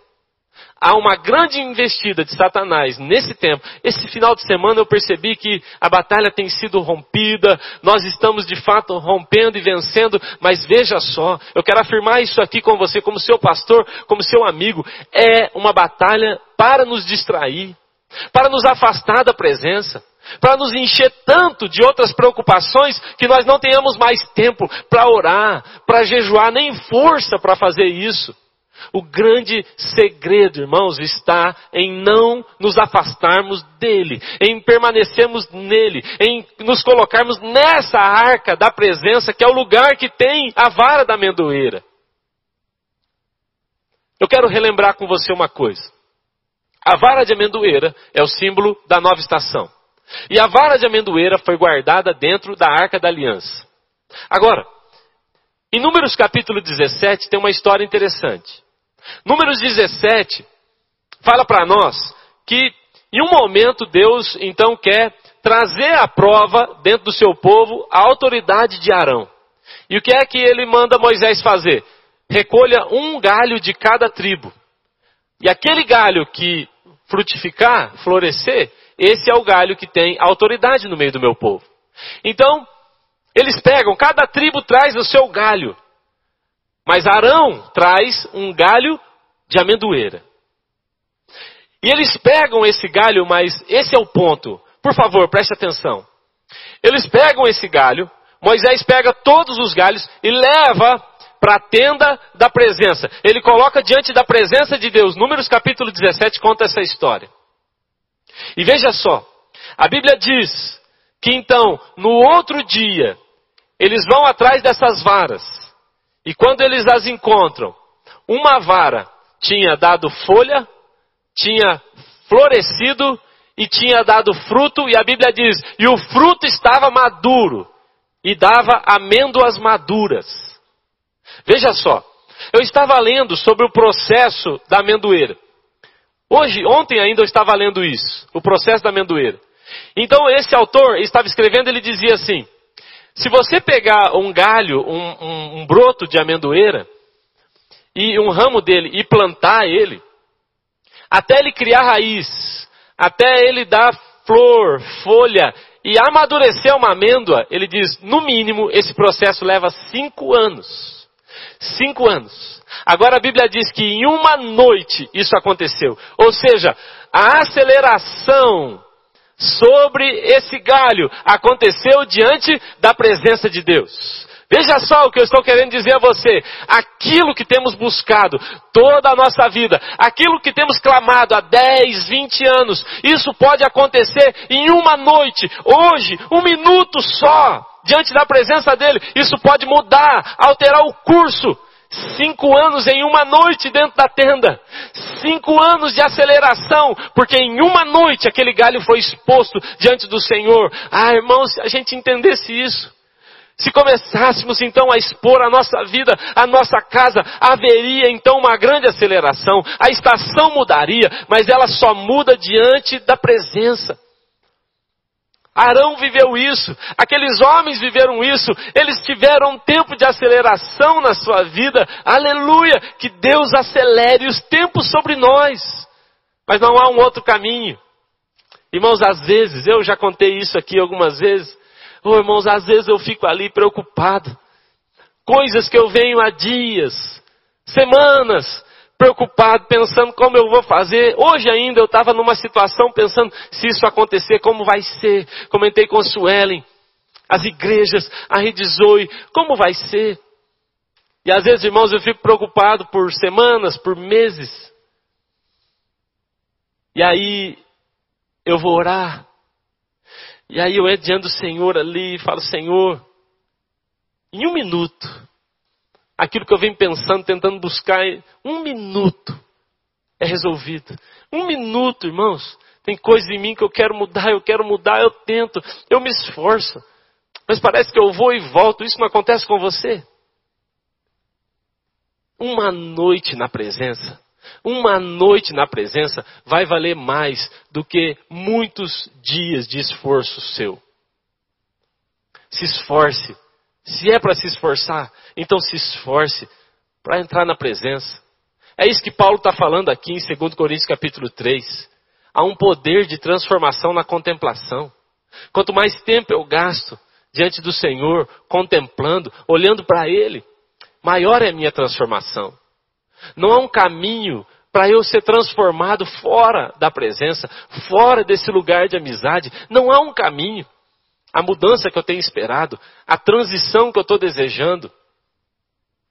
há uma grande investida de Satanás nesse tempo. Esse final de semana eu percebi que a batalha tem sido rompida, nós estamos de fato rompendo e vencendo, mas veja só, eu quero afirmar isso aqui com você, como seu pastor, como seu amigo, é uma batalha para nos distrair, para nos afastar da presença para nos encher tanto de outras preocupações que nós não tenhamos mais tempo para orar, para jejuar, nem força para fazer isso. O grande segredo, irmãos, está em não nos afastarmos dele, em permanecermos nele, em nos colocarmos nessa arca da presença, que é o lugar que tem a vara da amendoeira. Eu quero relembrar com você uma coisa. A vara de amendoeira é o símbolo da nova estação. E a vara de amendoeira foi guardada dentro da arca da aliança. Agora, em Números capítulo 17 tem uma história interessante. Números 17 fala para nós que em um momento Deus então quer trazer à prova dentro do seu povo a autoridade de Arão. E o que é que ele manda Moisés fazer? Recolha um galho de cada tribo. E aquele galho que frutificar, florescer, esse é o galho que tem autoridade no meio do meu povo. Então, eles pegam, cada tribo traz o seu galho. Mas Arão traz um galho de amendoeira. E eles pegam esse galho, mas esse é o ponto. Por favor, preste atenção. Eles pegam esse galho, Moisés pega todos os galhos e leva para a tenda da presença. Ele coloca diante da presença de Deus. Números capítulo 17 conta essa história. E veja só, a Bíblia diz que então, no outro dia, eles vão atrás dessas varas. E quando eles as encontram, uma vara tinha dado folha, tinha florescido e tinha dado fruto, e a Bíblia diz: e o fruto estava maduro e dava amêndoas maduras. Veja só, eu estava lendo sobre o processo da amendoeira. Hoje, ontem ainda eu estava lendo isso, o processo da amendoeira. Então esse autor estava escrevendo, ele dizia assim: se você pegar um galho, um, um, um broto de amendoeira, e um ramo dele e plantar ele, até ele criar raiz, até ele dar flor, folha e amadurecer uma amêndoa, ele diz, no mínimo, esse processo leva cinco anos. Cinco anos. Agora a Bíblia diz que em uma noite isso aconteceu. Ou seja, a aceleração sobre esse galho aconteceu diante da presença de Deus. Veja só o que eu estou querendo dizer a você. Aquilo que temos buscado toda a nossa vida, aquilo que temos clamado há 10, 20 anos, isso pode acontecer em uma noite, hoje, um minuto só, diante da presença dele. Isso pode mudar, alterar o curso. Cinco anos em uma noite dentro da tenda. Cinco anos de aceleração, porque em uma noite aquele galho foi exposto diante do Senhor. Ah, irmãos, se a gente entendesse isso, se começássemos então a expor a nossa vida, a nossa casa, haveria então uma grande aceleração. A estação mudaria, mas ela só muda diante da presença. Arão viveu isso, aqueles homens viveram isso, eles tiveram um tempo de aceleração na sua vida, aleluia, que Deus acelere os tempos sobre nós, mas não há um outro caminho. Irmãos, às vezes, eu já contei isso aqui algumas vezes, oh, irmãos, às vezes eu fico ali preocupado, coisas que eu venho há dias, semanas, preocupado, pensando como eu vou fazer. Hoje ainda eu estava numa situação pensando se isso acontecer, como vai ser. Comentei com a Suelen, as igrejas, a Rede Zoe, como vai ser. E às vezes, irmãos, eu fico preocupado por semanas, por meses. E aí eu vou orar. E aí eu entro diante do Senhor ali e falo, Senhor, em um minuto, aquilo que eu venho pensando, tentando buscar, um minuto é resolvido. Um minuto, irmãos. Tem coisas em mim que eu quero mudar, eu quero mudar, eu tento, eu me esforço. Mas parece que eu vou e volto. Isso não acontece com você? Uma noite na presença, uma noite na presença vai valer mais do que muitos dias de esforço seu. Se esforce se é para se esforçar, então se esforce para entrar na presença. É isso que Paulo está falando aqui em 2 Coríntios capítulo 3. Há um poder de transformação na contemplação. Quanto mais tempo eu gasto diante do Senhor, contemplando, olhando para Ele, maior é a minha transformação. Não há um caminho para eu ser transformado fora da presença, fora desse lugar de amizade. Não há um caminho a mudança que eu tenho esperado, a transição que eu estou desejando,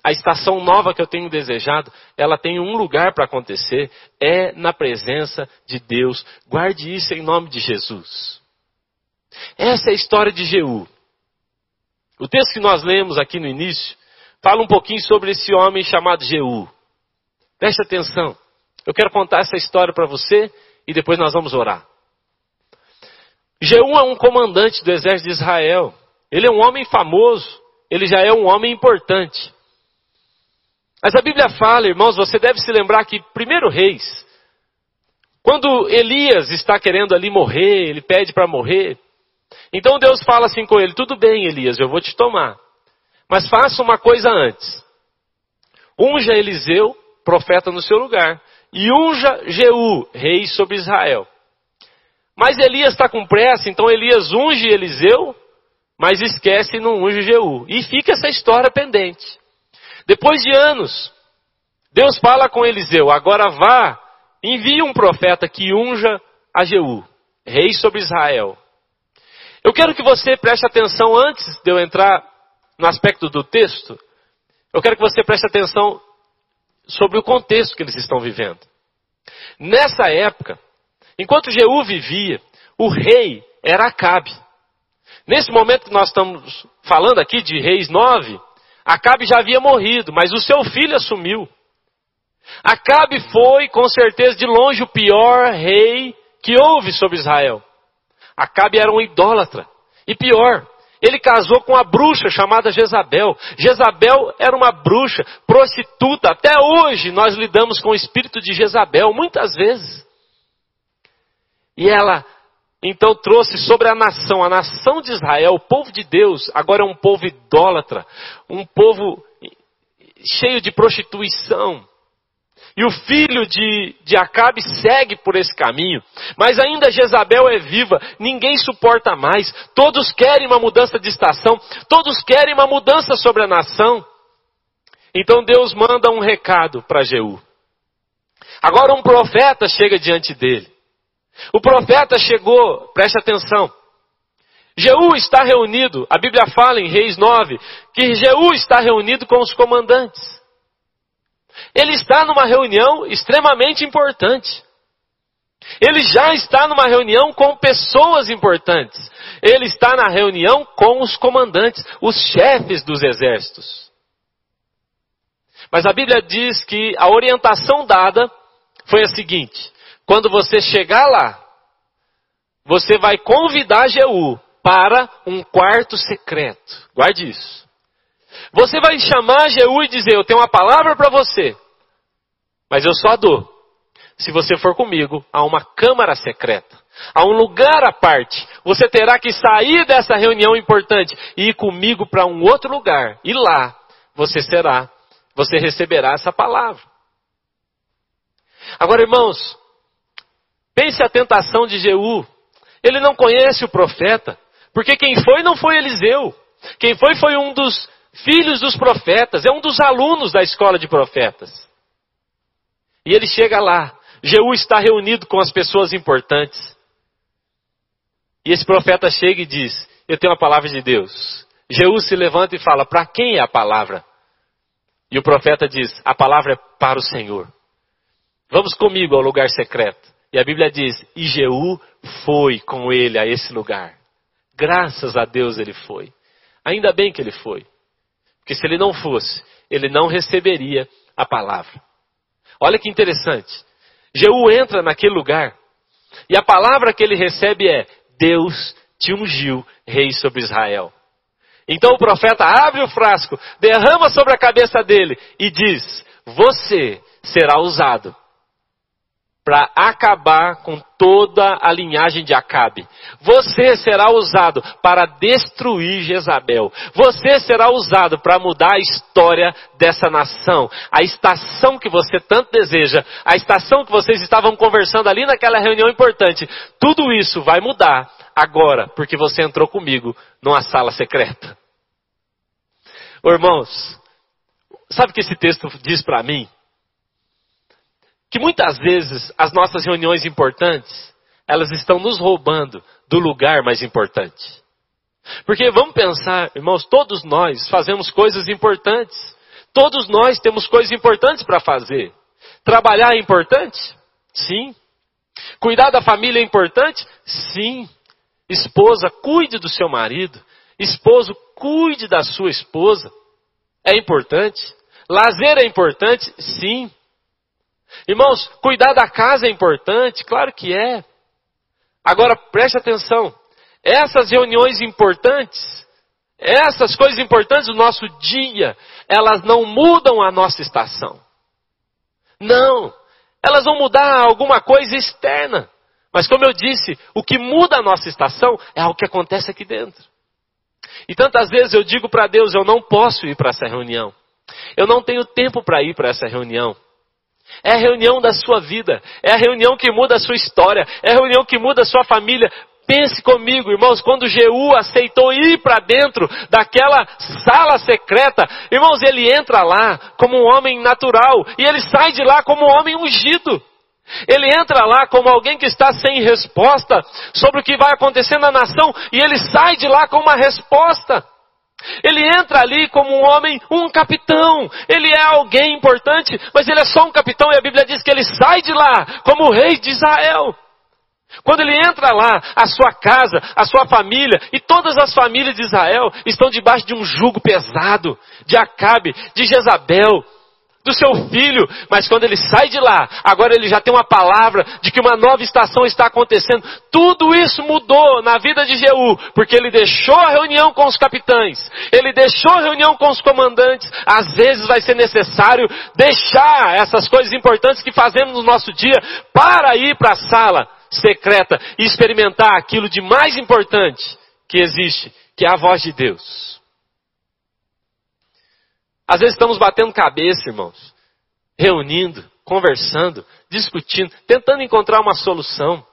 a estação nova que eu tenho desejado, ela tem um lugar para acontecer, é na presença de Deus. Guarde isso em nome de Jesus. Essa é a história de Jeú. O texto que nós lemos aqui no início fala um pouquinho sobre esse homem chamado Jeú. Preste atenção. Eu quero contar essa história para você e depois nós vamos orar. Jeú é um comandante do exército de Israel. Ele é um homem famoso. Ele já é um homem importante. Mas a Bíblia fala, irmãos, você deve se lembrar que, primeiro reis, quando Elias está querendo ali morrer, ele pede para morrer. Então Deus fala assim com ele: Tudo bem, Elias, eu vou te tomar. Mas faça uma coisa antes. Unja Eliseu, profeta no seu lugar. E unja Jeú, rei sobre Israel. Mas Elias está com pressa, então Elias unge Eliseu, mas esquece e não unge Jeú. E fica essa história pendente. Depois de anos, Deus fala com Eliseu: agora vá, envie um profeta que unja a Jeú, rei sobre Israel. Eu quero que você preste atenção antes de eu entrar no aspecto do texto. Eu quero que você preste atenção sobre o contexto que eles estão vivendo. Nessa época, Enquanto Jeú vivia, o rei era Acabe. Nesse momento que nós estamos falando aqui de Reis 9, Acabe já havia morrido, mas o seu filho assumiu. Acabe foi, com certeza, de longe o pior rei que houve sobre Israel. Acabe era um idólatra. E pior, ele casou com uma bruxa chamada Jezabel. Jezabel era uma bruxa, prostituta. Até hoje nós lidamos com o espírito de Jezabel, muitas vezes. E ela então trouxe sobre a nação, a nação de Israel, o povo de Deus, agora é um povo idólatra, um povo cheio de prostituição. E o filho de, de Acabe segue por esse caminho. Mas ainda Jezabel é viva, ninguém suporta mais. Todos querem uma mudança de estação, todos querem uma mudança sobre a nação. Então Deus manda um recado para Jeú. Agora um profeta chega diante dele. O profeta chegou, preste atenção. Jeú está reunido, a Bíblia fala em Reis 9, que Jeú está reunido com os comandantes. Ele está numa reunião extremamente importante. Ele já está numa reunião com pessoas importantes. Ele está na reunião com os comandantes, os chefes dos exércitos. Mas a Bíblia diz que a orientação dada foi a seguinte: quando você chegar lá, você vai convidar Jeú para um quarto secreto. Guarde isso. Você vai chamar Jeú e dizer: Eu tenho uma palavra para você, mas eu só dou se você for comigo a uma câmara secreta, a um lugar à parte. Você terá que sair dessa reunião importante e ir comigo para um outro lugar. E lá você será, você receberá essa palavra. Agora, irmãos, pense a tentação de Jeú. Ele não conhece o profeta, porque quem foi não foi Eliseu. Quem foi foi um dos filhos dos profetas, é um dos alunos da escola de profetas. E ele chega lá, Jeú está reunido com as pessoas importantes. E esse profeta chega e diz: Eu tenho a palavra de Deus. Jeú se levanta e fala: Para quem é a palavra? E o profeta diz: A palavra é para o Senhor. Vamos comigo ao lugar secreto. E a Bíblia diz: E Jeú foi com ele a esse lugar. Graças a Deus ele foi. Ainda bem que ele foi. Porque se ele não fosse, ele não receberia a palavra. Olha que interessante. Jeú entra naquele lugar e a palavra que ele recebe é: Deus te ungiu rei sobre Israel. Então o profeta abre o frasco, derrama sobre a cabeça dele e diz: Você será usado para acabar com toda a linhagem de Acabe. Você será usado para destruir Jezabel. Você será usado para mudar a história dessa nação. A estação que você tanto deseja, a estação que vocês estavam conversando ali naquela reunião importante. Tudo isso vai mudar agora, porque você entrou comigo numa sala secreta. irmãos, sabe o que esse texto diz para mim? Que muitas vezes as nossas reuniões importantes, elas estão nos roubando do lugar mais importante. Porque vamos pensar, irmãos, todos nós fazemos coisas importantes. Todos nós temos coisas importantes para fazer. Trabalhar é importante? Sim. Cuidar da família é importante? Sim. Esposa, cuide do seu marido. Esposo, cuide da sua esposa. É importante. Lazer é importante? Sim. Irmãos, cuidar da casa é importante? Claro que é. Agora preste atenção. Essas reuniões importantes, essas coisas importantes do nosso dia, elas não mudam a nossa estação. Não. Elas vão mudar alguma coisa externa. Mas como eu disse, o que muda a nossa estação é o que acontece aqui dentro. E tantas vezes eu digo para Deus, eu não posso ir para essa reunião. Eu não tenho tempo para ir para essa reunião. É a reunião da sua vida. É a reunião que muda a sua história. É a reunião que muda a sua família. Pense comigo, irmãos, quando Jeú aceitou ir para dentro daquela sala secreta, irmãos, ele entra lá como um homem natural e ele sai de lá como um homem ungido. Ele entra lá como alguém que está sem resposta sobre o que vai acontecer na nação e ele sai de lá com uma resposta. Ele entra ali como um homem, um capitão. Ele é alguém importante, mas ele é só um capitão e a Bíblia diz que ele sai de lá como o rei de Israel. Quando ele entra lá, a sua casa, a sua família e todas as famílias de Israel estão debaixo de um jugo pesado de Acabe, de Jezabel, do seu filho, mas quando ele sai de lá, agora ele já tem uma palavra de que uma nova estação está acontecendo. Tudo isso mudou na vida de Jeú, porque ele deixou a reunião com os capitães, ele deixou a reunião com os comandantes. Às vezes vai ser necessário deixar essas coisas importantes que fazemos no nosso dia para ir para a sala secreta e experimentar aquilo de mais importante que existe, que é a voz de Deus. Às vezes estamos batendo cabeça, irmãos, reunindo, conversando, discutindo, tentando encontrar uma solução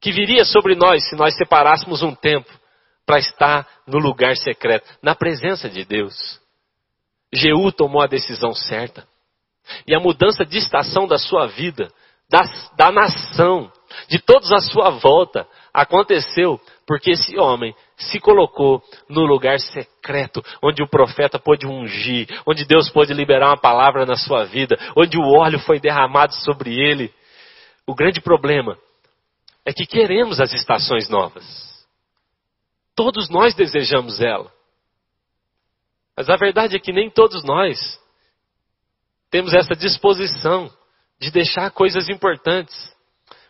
que viria sobre nós se nós separássemos um tempo para estar no lugar secreto, na presença de Deus. Jeú tomou a decisão certa. E a mudança de estação da sua vida, da, da nação, de todos à sua volta, aconteceu porque esse homem se colocou no lugar secreto, onde o profeta pôde ungir, onde Deus pôde liberar uma palavra na sua vida, onde o óleo foi derramado sobre ele. O grande problema é que queremos as estações novas. Todos nós desejamos ela. Mas a verdade é que nem todos nós temos essa disposição de deixar coisas importantes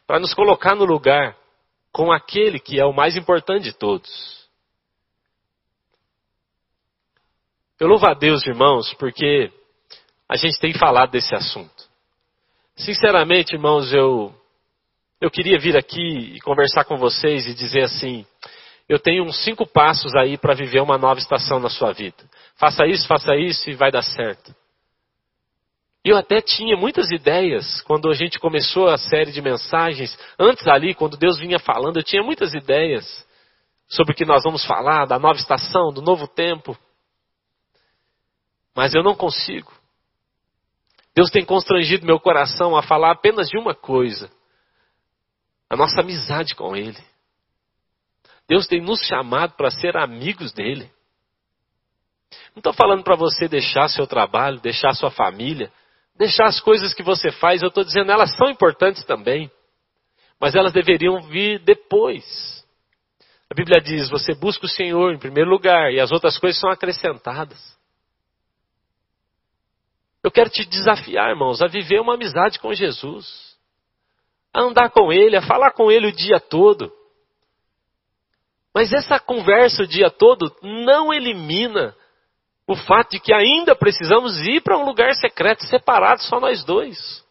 para nos colocar no lugar com aquele que é o mais importante de todos. Eu louvo a Deus, irmãos, porque a gente tem falado desse assunto. Sinceramente, irmãos, eu eu queria vir aqui e conversar com vocês e dizer assim: eu tenho uns cinco passos aí para viver uma nova estação na sua vida. Faça isso, faça isso e vai dar certo. Eu até tinha muitas ideias quando a gente começou a série de mensagens. Antes ali, quando Deus vinha falando, eu tinha muitas ideias sobre o que nós vamos falar, da nova estação, do novo tempo. Mas eu não consigo. Deus tem constrangido meu coração a falar apenas de uma coisa: a nossa amizade com Ele. Deus tem nos chamado para ser amigos dele. Não estou falando para você deixar seu trabalho, deixar sua família, deixar as coisas que você faz. Eu estou dizendo, elas são importantes também. Mas elas deveriam vir depois. A Bíblia diz: você busca o Senhor em primeiro lugar e as outras coisas são acrescentadas. Eu quero te desafiar, irmãos, a viver uma amizade com Jesus a andar com Ele, a falar com Ele o dia todo. Mas essa conversa o dia todo não elimina o fato de que ainda precisamos ir para um lugar secreto, separado, só nós dois.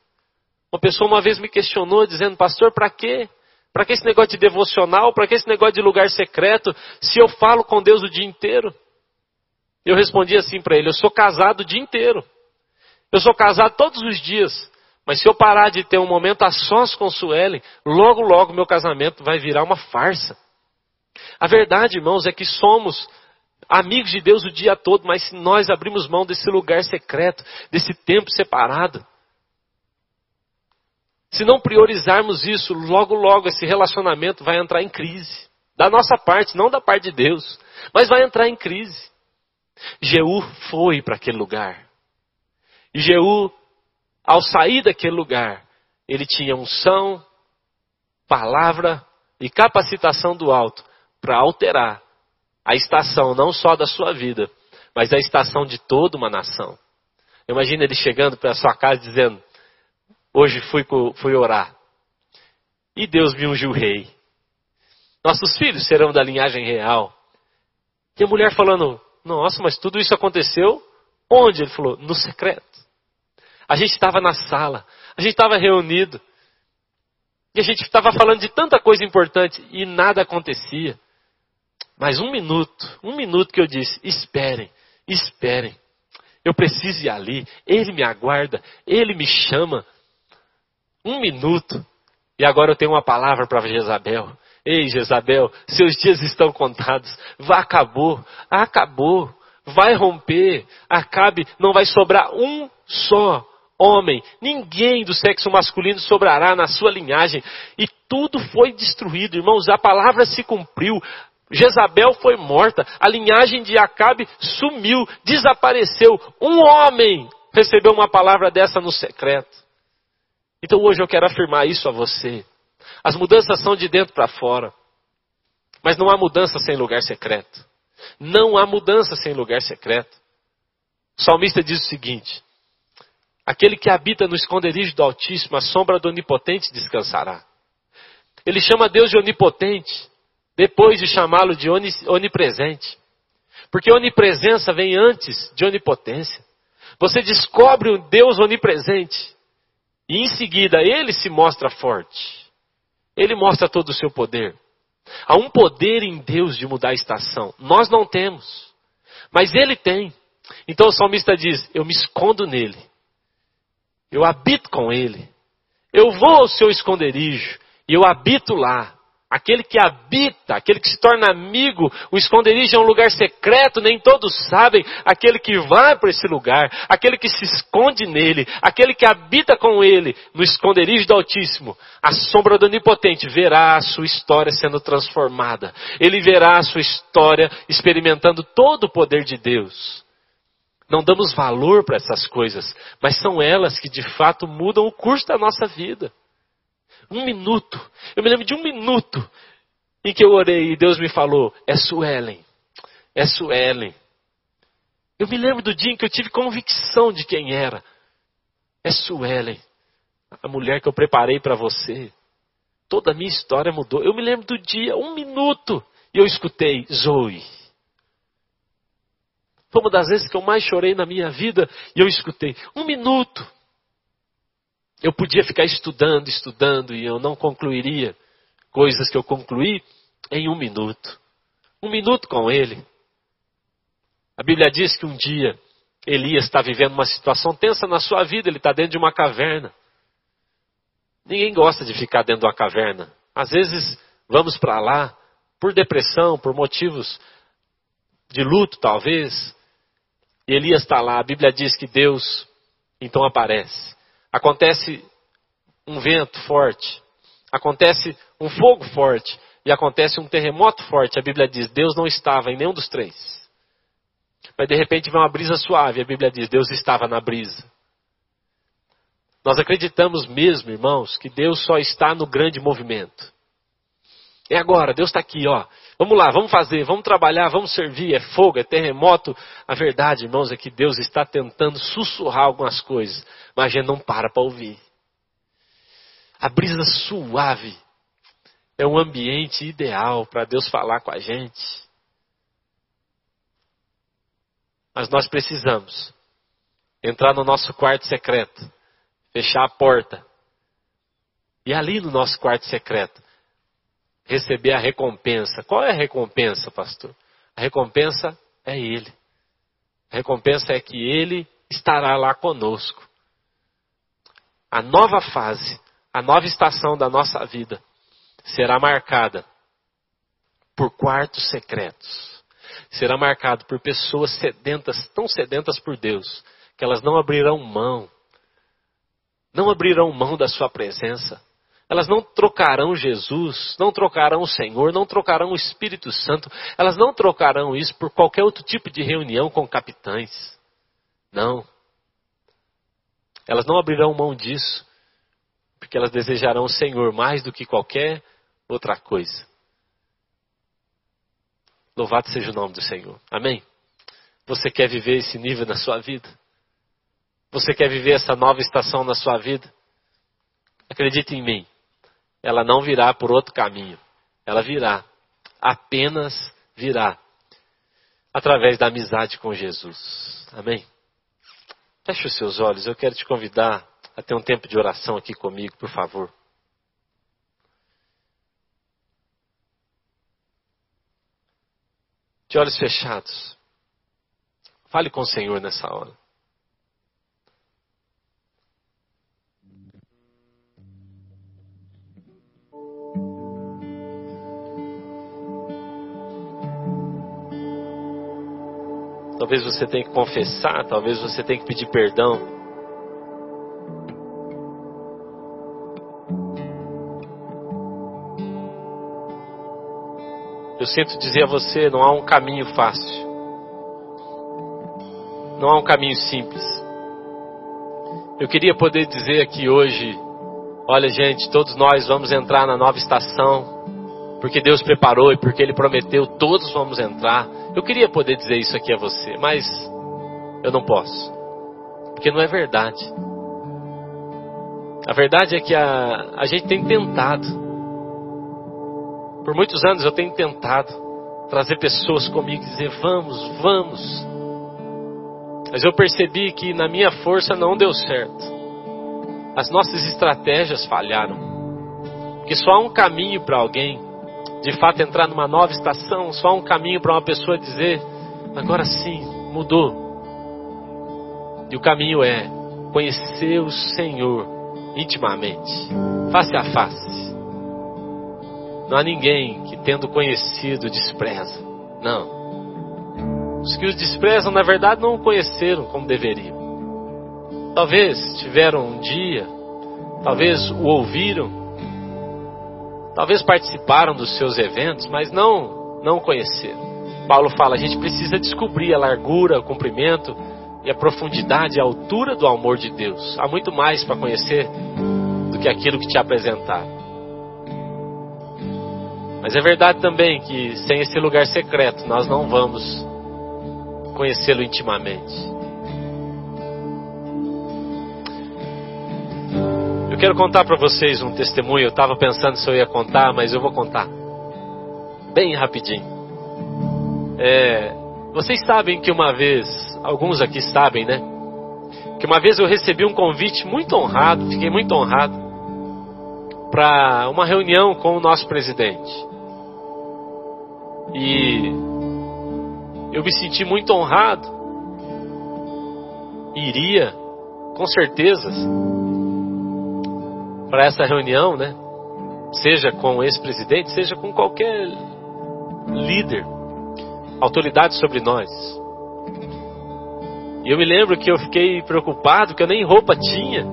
Uma pessoa uma vez me questionou, dizendo, pastor, para quê? Para que esse negócio de devocional? Para que esse negócio de lugar secreto? Se eu falo com Deus o dia inteiro? Eu respondi assim para ele: eu sou casado o dia inteiro. Eu sou casado todos os dias. Mas se eu parar de ter um momento a sós com Suelen, logo, logo meu casamento vai virar uma farsa. A verdade, irmãos, é que somos amigos de Deus o dia todo, mas se nós abrimos mão desse lugar secreto, desse tempo separado, se não priorizarmos isso, logo, logo esse relacionamento vai entrar em crise. Da nossa parte, não da parte de Deus, mas vai entrar em crise. Jeú foi para aquele lugar. E Jeú ao sair daquele lugar, ele tinha unção, palavra e capacitação do alto para alterar a estação não só da sua vida, mas a estação de toda uma nação. Imagina ele chegando para a sua casa dizendo: Hoje fui, fui orar e Deus me ungiu rei. Nossos filhos serão da linhagem real. E a mulher falando: Nossa, mas tudo isso aconteceu onde? Ele falou: No secreto. A gente estava na sala, a gente estava reunido. E a gente estava falando de tanta coisa importante e nada acontecia. Mas um minuto, um minuto que eu disse: esperem, esperem. Eu preciso ir ali. Ele me aguarda, ele me chama. Um minuto. E agora eu tenho uma palavra para Jezabel. Ei, Jezabel, seus dias estão contados. Vá, acabou. Acabou. Vai romper. Acabe. Não vai sobrar um só homem, ninguém do sexo masculino sobrará na sua linhagem. E tudo foi destruído, irmãos. A palavra se cumpriu. Jezabel foi morta, a linhagem de Acabe sumiu, desapareceu. Um homem recebeu uma palavra dessa no secreto. Então hoje eu quero afirmar isso a você. As mudanças são de dentro para fora. Mas não há mudança sem lugar secreto. Não há mudança sem lugar secreto. O salmista diz o seguinte: Aquele que habita no esconderijo do Altíssimo, a sombra do Onipotente descansará. Ele chama Deus de onipotente, depois de chamá-lo de onipresente. Porque onipresença vem antes de onipotência. Você descobre o Deus onipresente E em seguida ele se mostra forte. Ele mostra todo o seu poder. Há um poder em Deus de mudar a estação. Nós não temos. Mas ele tem. Então o salmista diz: Eu me escondo nele. Eu habito com ele. Eu vou ao seu esconderijo e eu habito lá. Aquele que habita, aquele que se torna amigo, o esconderijo é um lugar secreto, nem todos sabem. Aquele que vai para esse lugar, aquele que se esconde nele, aquele que habita com ele no esconderijo do Altíssimo, a sombra do Onipotente, verá a sua história sendo transformada. Ele verá a sua história experimentando todo o poder de Deus. Não damos valor para essas coisas, mas são elas que de fato mudam o curso da nossa vida. Um minuto. Eu me lembro de um minuto em que eu orei e Deus me falou: É Suelen. É Suelen. Eu me lembro do dia em que eu tive convicção de quem era. É Suelen. A mulher que eu preparei para você. Toda a minha história mudou. Eu me lembro do dia, um minuto, e eu escutei Zoe. Foi uma das vezes que eu mais chorei na minha vida e eu escutei. Um minuto. Eu podia ficar estudando, estudando e eu não concluiria coisas que eu concluí em um minuto. Um minuto com ele. A Bíblia diz que um dia Elias está vivendo uma situação tensa na sua vida, ele está dentro de uma caverna. Ninguém gosta de ficar dentro de uma caverna. Às vezes vamos para lá por depressão, por motivos de luto, talvez. E Elias está lá, a Bíblia diz que Deus então aparece acontece um vento forte, acontece um fogo forte e acontece um terremoto forte. A Bíblia diz: Deus não estava em nenhum dos três. Mas de repente vem uma brisa suave. A Bíblia diz: Deus estava na brisa. Nós acreditamos mesmo, irmãos, que Deus só está no grande movimento. É agora, Deus está aqui, ó. Vamos lá, vamos fazer, vamos trabalhar, vamos servir. É fogo, é terremoto. A verdade, irmãos, é que Deus está tentando sussurrar algumas coisas, mas a gente não para para ouvir. A brisa suave é um ambiente ideal para Deus falar com a gente. Mas nós precisamos entrar no nosso quarto secreto, fechar a porta. E ali no nosso quarto secreto, receber a recompensa. Qual é a recompensa, pastor? A recompensa é Ele. A recompensa é que Ele estará lá conosco. A nova fase, a nova estação da nossa vida será marcada por quartos secretos. Será marcado por pessoas sedentas, tão sedentas por Deus, que elas não abrirão mão. Não abrirão mão da sua presença. Elas não trocarão Jesus, não trocarão o Senhor, não trocarão o Espírito Santo, elas não trocarão isso por qualquer outro tipo de reunião com capitães. Não. Elas não abrirão mão disso, porque elas desejarão o Senhor mais do que qualquer outra coisa. Louvado seja o nome do Senhor. Amém? Você quer viver esse nível na sua vida? Você quer viver essa nova estação na sua vida? Acredite em mim ela não virá por outro caminho. Ela virá, apenas virá, através da amizade com Jesus. Amém? Feche os seus olhos, eu quero te convidar a ter um tempo de oração aqui comigo, por favor. De olhos fechados. Fale com o Senhor nessa hora. Talvez você tenha que confessar, talvez você tenha que pedir perdão. Eu sinto dizer a você, não há um caminho fácil. Não há um caminho simples. Eu queria poder dizer aqui hoje, olha gente, todos nós vamos entrar na nova estação, porque Deus preparou e porque Ele prometeu, todos vamos entrar. Eu queria poder dizer isso aqui a você, mas eu não posso. Porque não é verdade. A verdade é que a, a gente tem tentado. Por muitos anos eu tenho tentado trazer pessoas comigo e dizer: vamos, vamos. Mas eu percebi que na minha força não deu certo. as nossas estratégias falharam. Porque só há um caminho para alguém, de fato, entrar numa nova estação, só um caminho para uma pessoa dizer: agora sim, mudou. E o caminho é conhecer o Senhor intimamente, face a face. Não há ninguém que, tendo conhecido, despreza. Não. Os que os desprezam, na verdade, não o conheceram como deveriam. Talvez tiveram um dia, talvez o ouviram, talvez participaram dos seus eventos, mas não, não conheceram. Paulo fala: a gente precisa descobrir a largura, o comprimento e a profundidade, a altura do amor de Deus. Há muito mais para conhecer do que aquilo que te apresentar. Mas é verdade também que sem esse lugar secreto nós não vamos conhecê-lo intimamente. Eu quero contar para vocês um testemunho. Eu estava pensando se eu ia contar, mas eu vou contar. Bem rapidinho. É, vocês sabem que uma vez, alguns aqui sabem, né? Que uma vez eu recebi um convite muito honrado, fiquei muito honrado, para uma reunião com o nosso presidente. E eu me senti muito honrado. Iria, com certeza, para essa reunião, né? Seja com o ex-presidente, seja com qualquer líder, autoridade sobre nós. E eu me lembro que eu fiquei preocupado, que eu nem roupa tinha.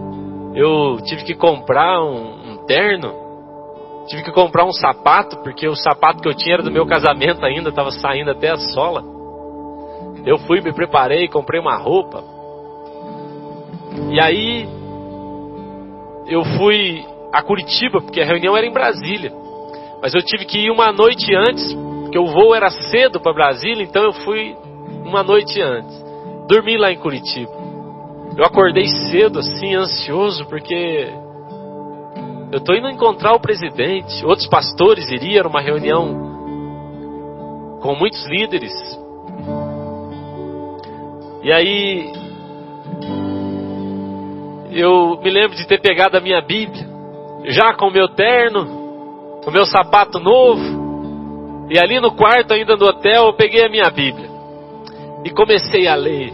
Eu tive que comprar um, um terno, tive que comprar um sapato, porque o sapato que eu tinha era do meu casamento ainda, estava saindo até a sola. Eu fui, me preparei, comprei uma roupa. E aí eu fui a Curitiba, porque a reunião era em Brasília. Mas eu tive que ir uma noite antes, porque o voo era cedo para Brasília, então eu fui uma noite antes. Dormi lá em Curitiba. Eu acordei cedo, assim, ansioso, porque eu estou indo encontrar o presidente. Outros pastores iriam, era uma reunião com muitos líderes. E aí eu me lembro de ter pegado a minha Bíblia, já com o meu terno, o meu sapato novo, e ali no quarto ainda do hotel eu peguei a minha Bíblia e comecei a ler.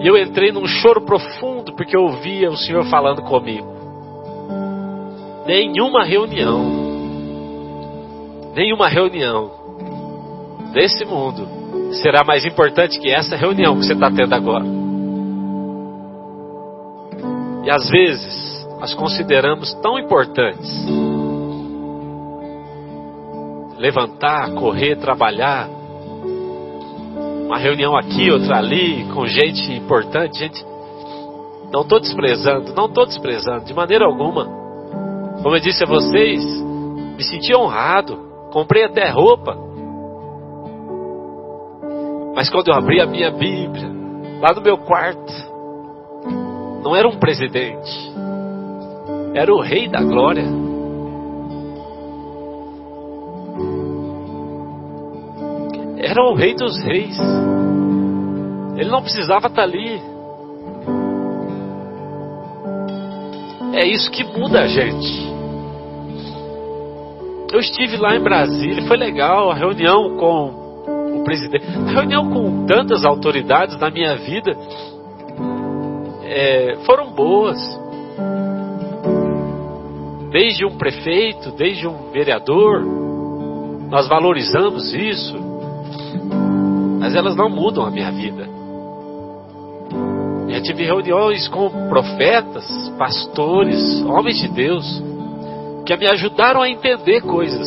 E eu entrei num choro profundo porque eu ouvia o Senhor falando comigo. Nenhuma reunião, nenhuma reunião desse mundo será mais importante que essa reunião que você está tendo agora. E às vezes as consideramos tão importantes. Levantar, correr, trabalhar. Uma reunião aqui, outra ali, com gente importante, gente. Não estou desprezando, não estou desprezando, de maneira alguma. Como eu disse a vocês, me senti honrado, comprei até roupa. Mas quando eu abri a minha Bíblia, lá no meu quarto, não era um presidente, era o Rei da Glória. Era o Rei dos Reis. Ele não precisava estar ali. É isso que muda a gente. Eu estive lá em Brasília, foi legal a reunião com o presidente, a reunião com tantas autoridades na minha vida é, foram boas. Desde um prefeito, desde um vereador, nós valorizamos isso, mas elas não mudam a minha vida. Eu tive reuniões com profetas, pastores, homens de Deus, que me ajudaram a entender coisas,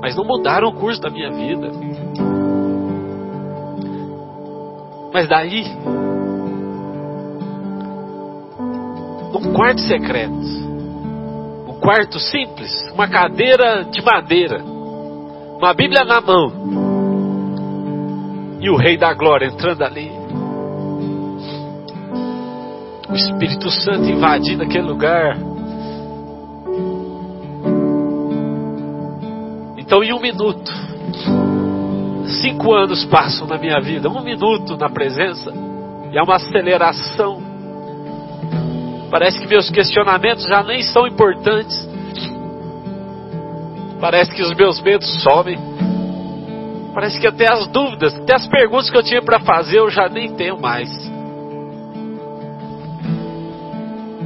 mas não mudaram o curso da minha vida. Mas daí num quarto secreto. Um quarto simples, uma cadeira de madeira, uma Bíblia na mão. E o Rei da Glória entrando ali. O Espírito Santo invadindo aquele lugar. Então, em um minuto, cinco anos passam na minha vida, um minuto na presença, e há uma aceleração Parece que meus questionamentos já nem são importantes. Parece que os meus medos somem. Parece que até as dúvidas, até as perguntas que eu tinha para fazer eu já nem tenho mais.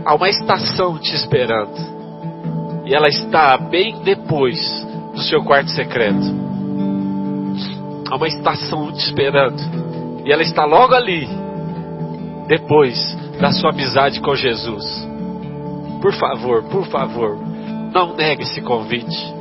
Há uma estação te esperando. E ela está bem depois do seu quarto secreto. Há uma estação te esperando. E ela está logo ali, depois da sua amizade com Jesus. Por favor, por favor, não negue esse convite.